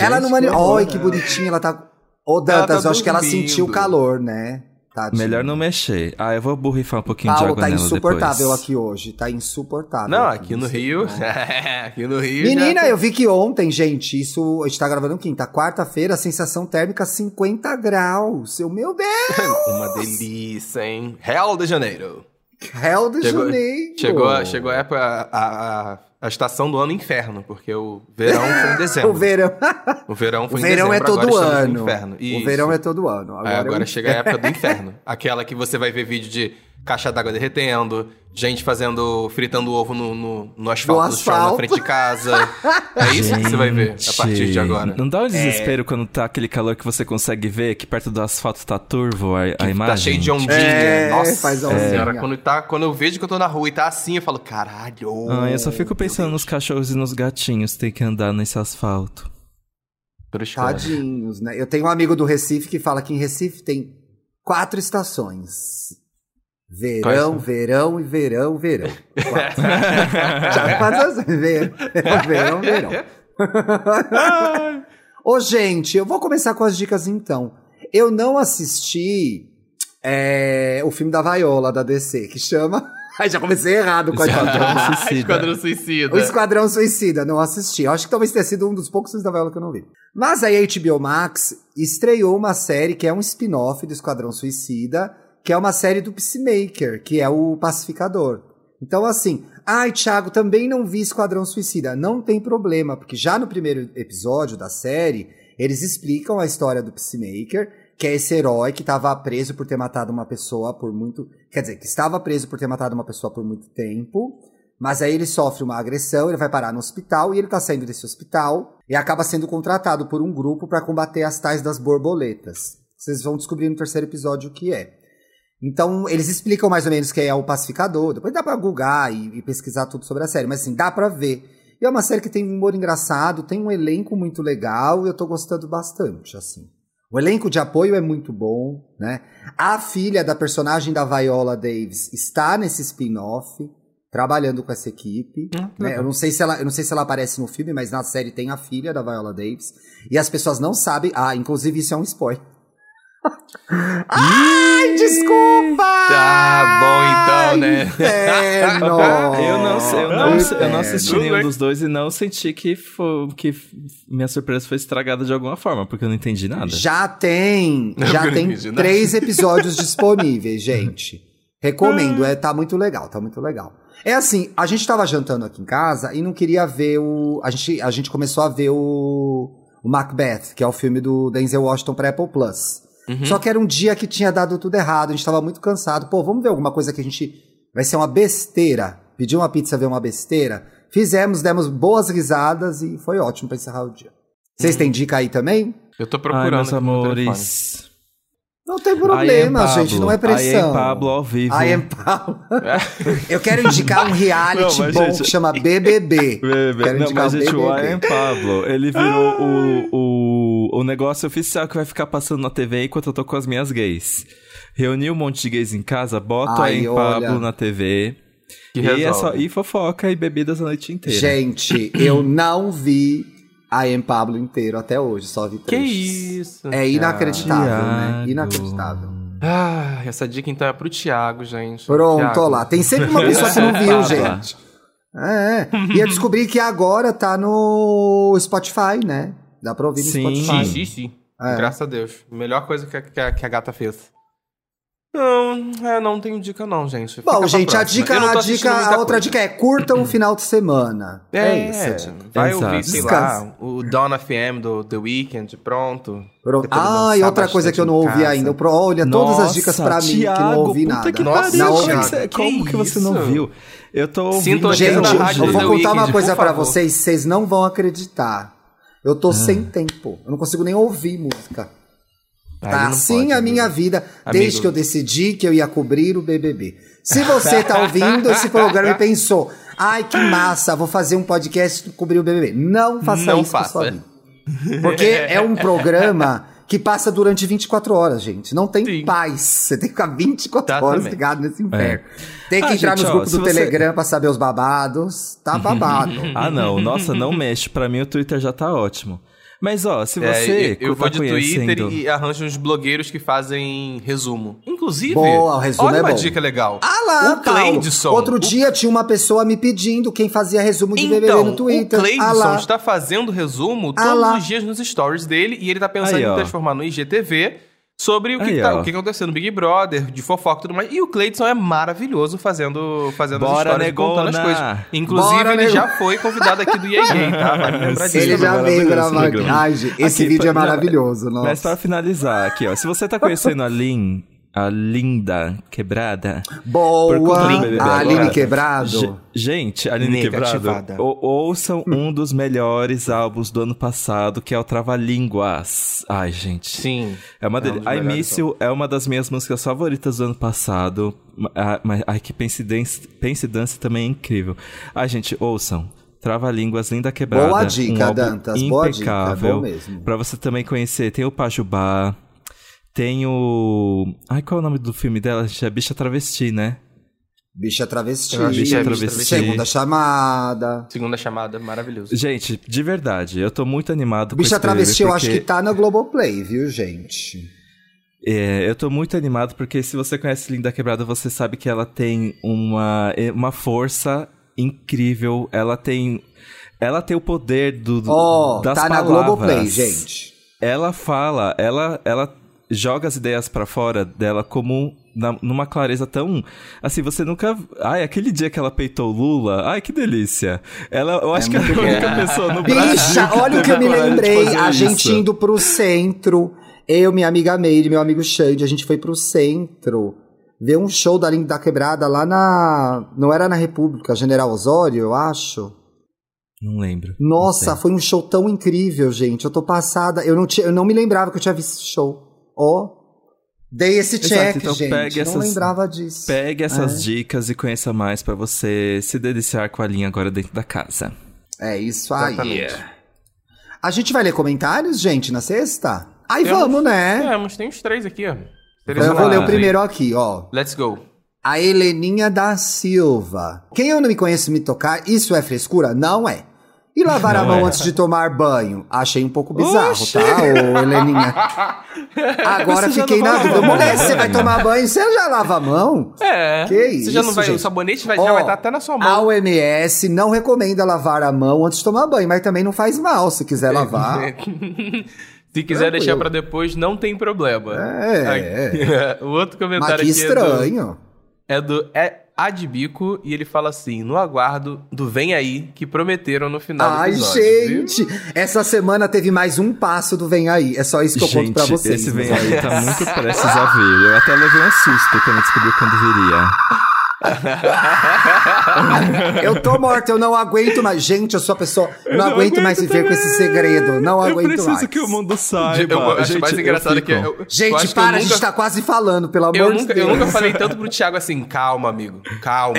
ela não mani... Ai, que bonitinha, ela tá. Ô, Ela Dantas, tá eu acho que ela sentiu o calor, né? Tadinha. Melhor não mexer. Ah, eu vou borrifar um pouquinho de Paulo água tá nela insuportável depois. aqui hoje. Tá insuportável. Não, aqui no Rio. aqui no Rio. Menina, já- eu vi que ontem, gente, isso a gente tá gravando quinta, quarta-feira, a sensação térmica 50 graus. Eu, meu Deus! Uma delícia, hein? Real de Janeiro. Hell de Chegou- Janeiro! Chegou, chegou a época, a, a, a estação do ano inferno, porque o verão foi em dezembro. O verão, O verão o foi em verão é dezembro, todo estamos no ano. inferno. O verão é todo ano. Agora, agora é o chega a época do inferno. Aquela que você vai ver vídeo de caixa d'água derretendo, gente fazendo, fritando ovo no, no, no asfalto do chão na frente de casa. É isso que você vai ver a partir de Gente, agora. Não dá um É. desespero quando tá aquele calor que você consegue ver que perto do asfalto tá turvo a, a imagem? Tá cheio de ondinha. É, Nossa faz ondinha. senhora, quando, tá, quando eu vejo que eu tô na rua e tá assim, eu falo, caralho. Ah, eu só fico pensando nos cachorros e nos gatinhos que tem que andar nesse asfalto. Tadinhos, né? Eu tenho um amigo do Recife que fala que em Recife tem quatro estações: Verão, verão e verão, verão. Já quantas vezes? Verão, verão, verão. Ô, gente, eu vou começar com as dicas então. Eu não assisti é, o filme da Viola da DC, que chama. Ai, já comecei errado com a Esquadrão. Suicida. Esquadrão Suicida. O Esquadrão Suicida, não assisti. Eu acho que talvez tenha sido um dos poucos filmes da Viola que eu não vi. Mas aí a HBO Max estreou uma série que é um spin-off do Esquadrão Suicida, que é uma série do Peacemaker, que é o Pacificador. Então, assim, ai, Thiago, também não vi Esquadrão Suicida. Não tem problema, porque já no primeiro episódio da série, eles explicam a história do Peacemaker, que é esse herói que estava preso por ter matado uma pessoa por muito. Quer dizer, que estava preso por ter matado uma pessoa por muito tempo. Mas aí ele sofre uma agressão, ele vai parar no hospital e ele tá saindo desse hospital e acaba sendo contratado por um grupo para combater as tais das borboletas. Vocês vão descobrir no terceiro episódio o que é. Então, eles explicam mais ou menos quem é o pacificador. Depois dá pra googar e, e pesquisar tudo sobre a série. Mas assim, dá pra ver. E é uma série que tem um humor engraçado, tem um elenco muito legal e eu tô gostando bastante, assim. O elenco de apoio é muito bom, né? A filha da personagem da Viola Davis está nesse spin-off, trabalhando com essa equipe. Que né? Eu não sei se ela, eu não sei se ela aparece no filme, mas na série tem a filha da Viola Davis e as pessoas não sabem. Ah, inclusive isso é um spoiler. Ai, desculpa! Tá bom então, né? Inferno! Eu não, sei- eu não, eu não assisti nenhum dos dois e não senti que, fo- que minha surpresa foi estragada de alguma forma, porque eu não entendi nada. Já tem, já Eu tem três episódios disponíveis, gente. Recomendo, é, tá muito legal, tá muito legal. É assim, a gente tava jantando aqui em casa e não queria ver o. A gente, a gente começou a ver o, o Macbeth, que é o filme do Denzel Washington pra Apple Plus. Uhum. Só que era um dia que tinha dado tudo errado, a gente tava muito cansado. Pô, vamos ver alguma coisa que a gente. Vai ser uma besteira. Pedir uma pizza, ver uma besteira. Fizemos, demos boas risadas e foi ótimo pra encerrar o dia. Vocês têm dica aí também? Eu tô Ai, procurando meus no telefone. amores. Não tem I problema, am gente, não é Pablo. pressão. I am Pablo ao vivo. I am Pablo. Eu quero indicar um reality Não, bom gente- que chama BBB. Bebê. Quero Não, indicar mas, o gente, o BBB. I am Pablo, ele virou o, o, o negócio oficial que vai ficar passando na TV enquanto eu tô com as minhas gays. Reuni um monte de gays em casa, boto Ai, am olha. Pablo na TV. Que e, é resolve. só, e fofoca e bebidas a noite inteira. Gente, eu não vi I am Pablo inteiro até hoje, só vi Que trechos. isso? É inacreditável, né? Thiago. Inacreditável. Ah, essa dica então é pro Thiago, gente. Pronto, Thiago. ó lá. Tem sempre uma pessoa que não viu, Fala. gente. É, é. E eu descobri que agora tá no Spotify, né? Dá pra ouvir no Sim. Spotify. Sim, sim, sim. É. Graças a Deus. Melhor coisa que a, que a- que a gata fez. Não, é, não tenho dica não, gente. Fica Bom, gente, a dica, não a, dica, a outra coisa. dica é curta o final de semana. É, É, isso. é. vai Exato. ouvir, sei Descansa. lá, o Dawn FM do The Weeknd, pronto. Ah, e outra coisa que eu não ouvi ainda. Pro- Olha, todas as dicas pra mim que não Thiago, ouvi puta nada. Que Nossa, pariu, Não como, que você, como Que que você não viu? Eu tô ouvindo Gente, no- eu vou contar uma coisa favor. vocês, vocês não vão acreditar. Eu tô Ah. sem tempo. Eu não consigo nem ouvir música. Tá não assim pode, a amigo. minha vida Amigo. desde que eu decidi que eu ia cobrir o BBB. Se você tá ouvindo esse programa e pensou, ai que massa, vou fazer um podcast cobrir o BBB. Não faça Não isso com faça. sua vida. Porque é um programa que passa durante 24 horas, gente. Não tem Sim. paz. Você tem que ficar 24 horas Exatamente. ligado nesse inferno. Tem que Ah, entrar gente, nos ó, grupos do você- Telegram pra saber os babados. Tá babado. Ah, não. Nossa, não mexe. Pra mim o Twitter já tá ótimo. Mas, ó, se É, você eu, eu tá vou de conhecendo... Twitter e arranjo uns blogueiros que fazem resumo. Inclusive, Boa, o resumo olha é uma bom. dica legal. Ah lá, o Paulo. Cleidson. Outro o- dia tinha uma pessoa me pedindo quem fazia resumo de BBB Então, no Twitter. o Cleidson ah está fazendo resumo Ah todos lá. os dias nos stories dele e ele tá pensando Aí, em ó. transformar no IGTV sobre o que, Aí, que tá, o que aconteceu no Big Brother, de fofoca e tudo mais. E o Cleidson é maravilhoso fazendo, fazendo as Bora, histórias, e contando as coisas. Inclusive, Bora, ele nego- já foi convidado aqui do EA Gay, tá? Vale lembrar disso. Ele já maravilhoso veio gravar aqui. Ai, esse Aqui, vídeo é maravilhoso, nossa. Mas pra finalizar aqui, ó. Se você tá conhecendo a Lin, a linda quebrada... Boa, a. Aline Quebrado. Ge- Gente, Aline Quebrado, Negativada. ou- ouçam um dos melhores álbuns do ano passado, que é o Trava-Línguas. Ai, gente. Sim. É uma É um dele. dos I melhores Miss You é uma das minhas músicas favoritas do ano passado. Ai, que Pense Dance, Pense Dance também é incrível. Ai, gente, ouçam. Trava-Línguas, Linda Quebrada. Boa dica, um álbum Dantas, boa dica, impecável. bom mesmo. Pra você também conhecer, tem o Pajubá. Tem o. Ai, qual é o nome do filme dela? É Bicha Travesti, né? Bicha travesti. Acho que Bicha é Travesti. Segunda chamada. Segunda chamada, maravilhoso. Gente, de verdade, eu tô muito animado com Bicha trailer, travesti eu acho porque- que tá na Globoplay, viu, gente? É, eu tô muito animado porque se você conhece Linda Quebrada, você sabe que ela tem uma, é, uma força incrível. Ela tem. Ela tem o poder do, Ó, das tá na palavras. Globoplay, gente. Ela fala, ela, ela joga as ideias pra fora dela como na- numa clareza tão. Assim, você nunca. Ai, aquele dia que ela peitou o Lula. Ai, que delícia. Ela, eu acho que é a única pessoa no Brasil. Bicha, que olha o que eu me lembrei. A gente isso. indo pro centro. Eu, minha amiga Meire, meu amigo Xande, a gente foi pro centro ver um show da Linda Quebrada lá na. Não era na República, General Osório, eu acho. Não lembro. Nossa, Não foi um show tão incrível, gente. Eu tô passada. Eu não, tinha, eu não me lembrava que eu tinha visto esse show. Ó. Dei esse Exato, check, então gente. pegue não essas- lembrava disso. Pegue essas É. dicas e conheça mais pra você se deliciar com a linha agora dentro da casa. É isso aí. Exatamente. A gente vai ler comentários, gente, na sexta? Aí Temos- vamos, né? É, mas tem uns três aqui, ó. Então eu vou ler o primeiro aqui, ó. Let's go. A Heleninha da Silva. Quem eu não me conheço me tocar, isso é frescura? Não é. E lavar a Não mão é. antes de tomar banho? Achei um pouco bizarro, Oxi. tá, ô Heleninha? Agora fiquei na dúvida. a Mulher, você vai tomar banho, você já lava a mão? É. Que Você já não isso, vai. gente. O sabonete vai, Ó, já vai estar até na sua A mão. OMS não recomenda lavar a mão antes de tomar banho, mas também não faz mal se quiser lavar. Se quiser Tranquilo. deixar pra depois, não tem problema. É. Aqui- o outro Mas comentário que aqui estranho. é do, é do Adbico e ele fala assim: no aguardo do Vem Aí que prometeram no final do Ai, episódio. viu? gente, essa semana teve mais um passo do Vem Aí. É só isso que eu conto pra vocês. esse vem meus aí tá muito prestes a vir. Eu até levei um susto quando descobri quando viria. Eu tô morta, eu não aguento mais. Gente, eu sou a pessoa. Não, não aguento, mais aguento viver com esse segredo. Não eu aguento preciso mais. que o mundo saiba. Eu acho Gente, mais eu engraçado fico- que. Eu, eu Gente, para, eu a nunca, gente tá quase falando, pelo amor eu de nunca, Deus. eu nunca falei tanto pro Thiago assim, calma, amigo. Calma.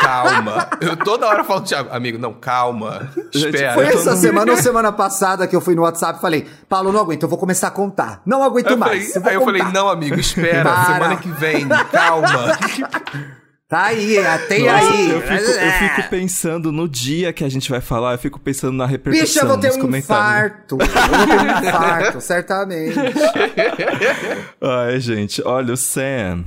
Calma. Eu toda hora falo, Thiago, amigo, não, calma. Gente, Espera. Foi Eu essa no- semana ou semana passada que eu fui no WhatsApp e falei, Paulo, não aguento, eu vou começar a contar. Não aguento Eu mais. falei, aí eu falei, não, amigo, espera. Para. Semana que vem, calma. Tá aí, tem Nossa, aí. Eu fico, eu fico pensando no dia que a gente vai falar, eu fico pensando na repercussão Bicho, eu vou ter um infarto. Eu vou ter um infarto, certamente. Ai, gente, olha, o Sam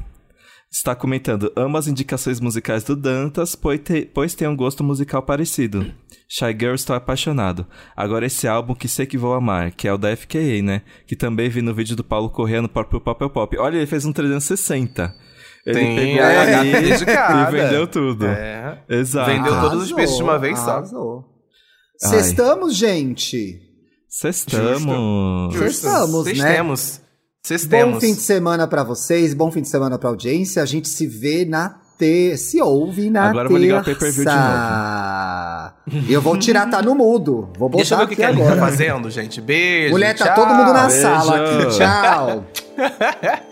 está comentando: amo as indicações musicais do Dantas, pois, te- pois tem um gosto musical parecido. Shy Girl estou apaixonado. Agora esse álbum que sei que vou amar, que é o da FKA, né? Que também vi no vídeo do Paulo Corrêa no próprio Papel Pop. Olha, ele fez um 360. Ele Tem pegou a gata dedicada. e vendeu tudo. É. Exato. Vendeu todos os peixes de uma vez só. arrasou. Ai. Sextamos, gente. Sextamos. Justo. Sextamos, né? Sextemos. Bom Sextemos. fim de semana pra vocês, bom fim de semana pra audiência. A gente se vê na terça, se ouve na Agora eu vou ligar o pay-per-view de Eu vou tirar, tá no mudo. Vou botar Deixa eu ver o que, a agora. tá fazendo, gente. Beijo. Mulher, tá tchau. todo mundo na Beijo. sala aqui. Tchau.